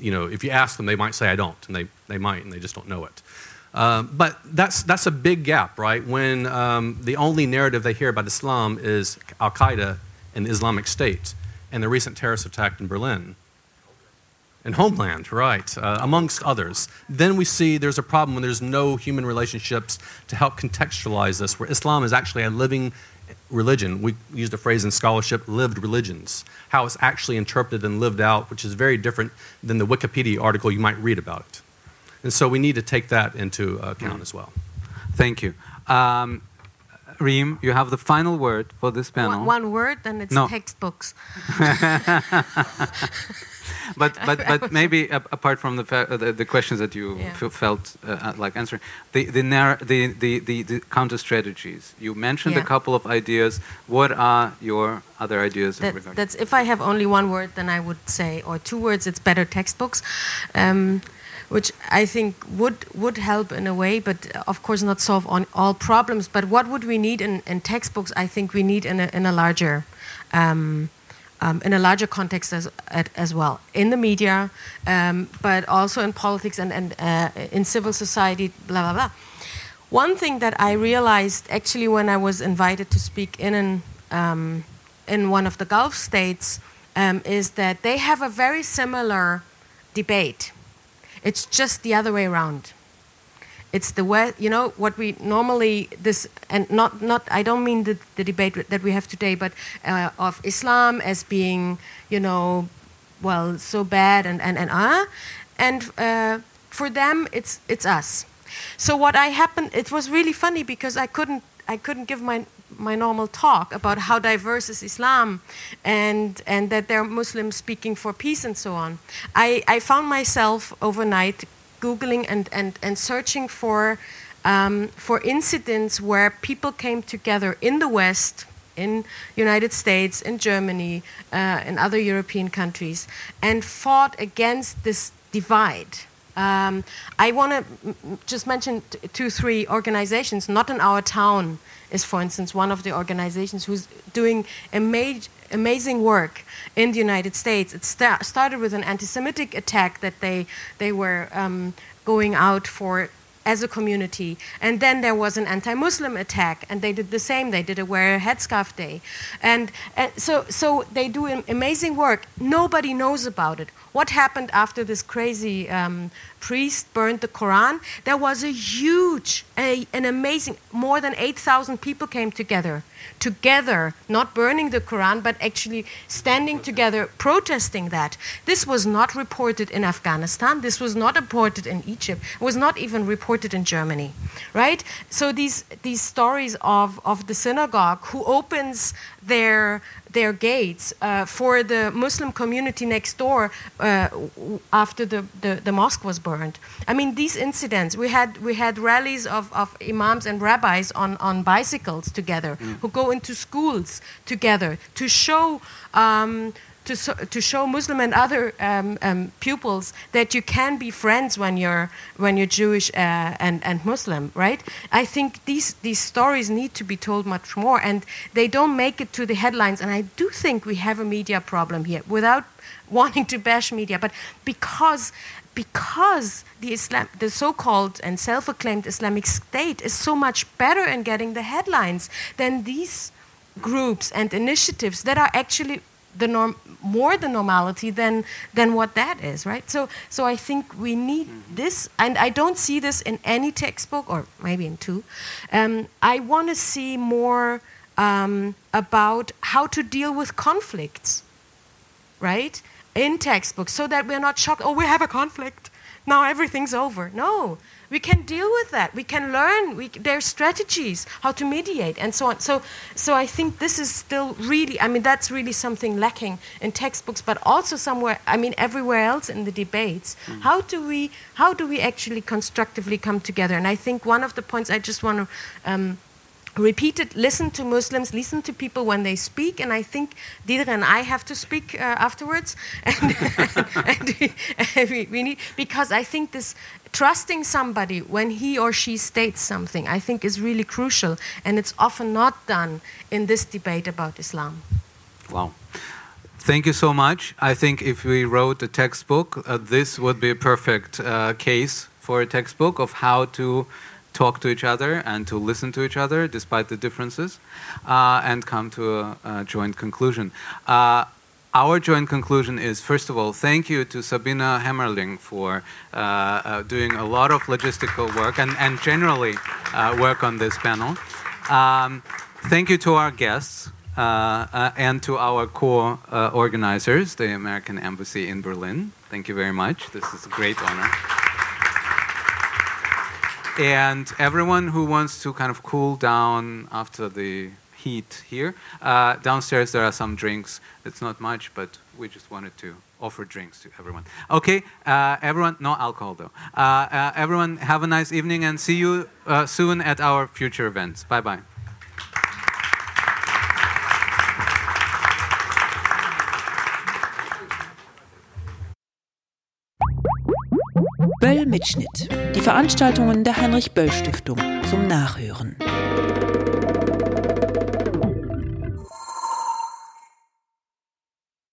You know, if you ask them, they might say, I don't, and they, they might, and they just don't know it. Um, but that's, that's a big gap, right? When um, the only narrative they hear about Islam is Al Qaeda and the Islamic State and the recent terrorist attack in Berlin and Homeland, right, uh, amongst others. Then we see there's a problem when there's no human relationships to help contextualize this, where Islam is actually a living religion. We use the phrase in scholarship, lived religions, how it's actually interpreted and lived out, which is very different than the Wikipedia article you might read about it. And so we need to take that into account mm. as well. Thank you. Um, Riem, you have the final word for this panel. One, one word, then it's no. textbooks. but but but maybe apart from the the, the, questions that you yeah. felt uh, uh, like answering, the the, the the, the the counter strategies. You mentioned yeah. a couple of ideas. What are your other ideas? That, that's if I have only one word, then I would say, or two words. It's better textbooks. Um, which I think would would help in a way, but of course not solve on all problems. But what would we need in, in textbooks? I think we need in a, in a larger um, um, in a larger context as, as well, in the media, um, but also in politics and, and uh, in civil society, blah, blah, blah. One thing that I realized actually when I was invited to speak in, an, um, in one of the Gulf states um, is that they have a very similar debate. It's just the other way around. It's the way, you know, what we normally, this, and not, not I don't mean the, the debate that we have today, but uh, of Islam as being, you know, well, so bad and, and, and ah. And uh, for them, it's, it's us. So what I happened, it was really funny because I couldn't, I couldn't give my, my normal talk about how diverse is Islam and, and that there are Muslims speaking for peace and so on. I, I found myself overnight Googling and, and, and searching for, um, for incidents where people came together in the West, in United States, in Germany, uh, in other European countries, and fought against this divide. Um, I want to just mention two, three organizations. Not in our town is, for instance, one of the organizations who's doing ama amazing work in the United States. It sta started with an anti-Semitic attack that they they were um, going out for as a community. And then there was an anti-Muslim attack, and they did the same. They did a wear a headscarf day, and, and so so they do amazing work. Nobody knows about it. What happened after this crazy um, priest burned the Quran? There was a huge, a, an amazing, more than 8,000 people came together. Together, not burning the Quran, but actually standing together, protesting that. This was not reported in Afghanistan. This was not reported in Egypt. It was not even reported in Germany, right? So these these stories of of the synagogue who opens their their gates uh, for the Muslim community next door uh, after the, the, the, mosque was burned. I mean, these incidents, we had, we had rallies of, of imams and rabbis on, on bicycles together mm. who go into schools together to show um, to, so, to show Muslim and other um, um, pupils that you can be friends when you're when you're Jewish uh, and and Muslim, right? I think these these stories need to be told much more, and they don't make it to the headlines. And I do think we have a media problem here, without wanting to bash media, but because because the Islam, the so-called and self-acclaimed Islamic State is so much better in getting the headlines than these groups and initiatives that are actually the norm more the normality than than what that is right? So so i think we need mm-hmm. this and i don't see this in any textbook or maybe in two. Um, i want to see more um, about how to deal with conflicts right in textbooks so that we're not shocked oh we have a conflict. Now everything's over. No we can deal with that. We can learn. We, there are strategies how to mediate and so on. So, so I think this is still really. I mean, that's really something lacking in textbooks, but also somewhere. I mean, everywhere else in the debates. Mm. How do we? How do we actually constructively come together? And I think one of the points I just want to. Um, repeat it, listen to Muslims, listen to people when they speak, and I think Deidre and I have to speak uh, afterwards, and, and, and we, we, need because I think this trusting somebody when he or she states something, I think is really crucial, and it's often not done in this debate about Islam. Wow. Thank you so much. I think if we wrote a textbook, uh, this would be a perfect uh, case for a textbook of how to talk to each other and to listen to each other despite the differences uh, and come to a, a joint conclusion. Our joint conclusion is first of all, thank you to Sabina Hemmerling for uh, uh, doing a lot of logistical work and, and generally uh, work on this panel. Um, thank you to our guests. Uh, uh, and to our co uh, organizers, the American Embassy in Berlin. Thank you very much. This is a great honor. And everyone who wants to kind of cool down after the heat here. Uh, downstairs there are some drinks. It's not much, but we just wanted to offer drinks to everyone. Okay, uh, everyone, no alcohol though. Uh, uh everyone, have a nice evening and see you uh, soon at our future events. Bye bye. Böll Mitschnitt. Die Veranstaltungen der Heinrich Böll Stiftung zum Nachhören.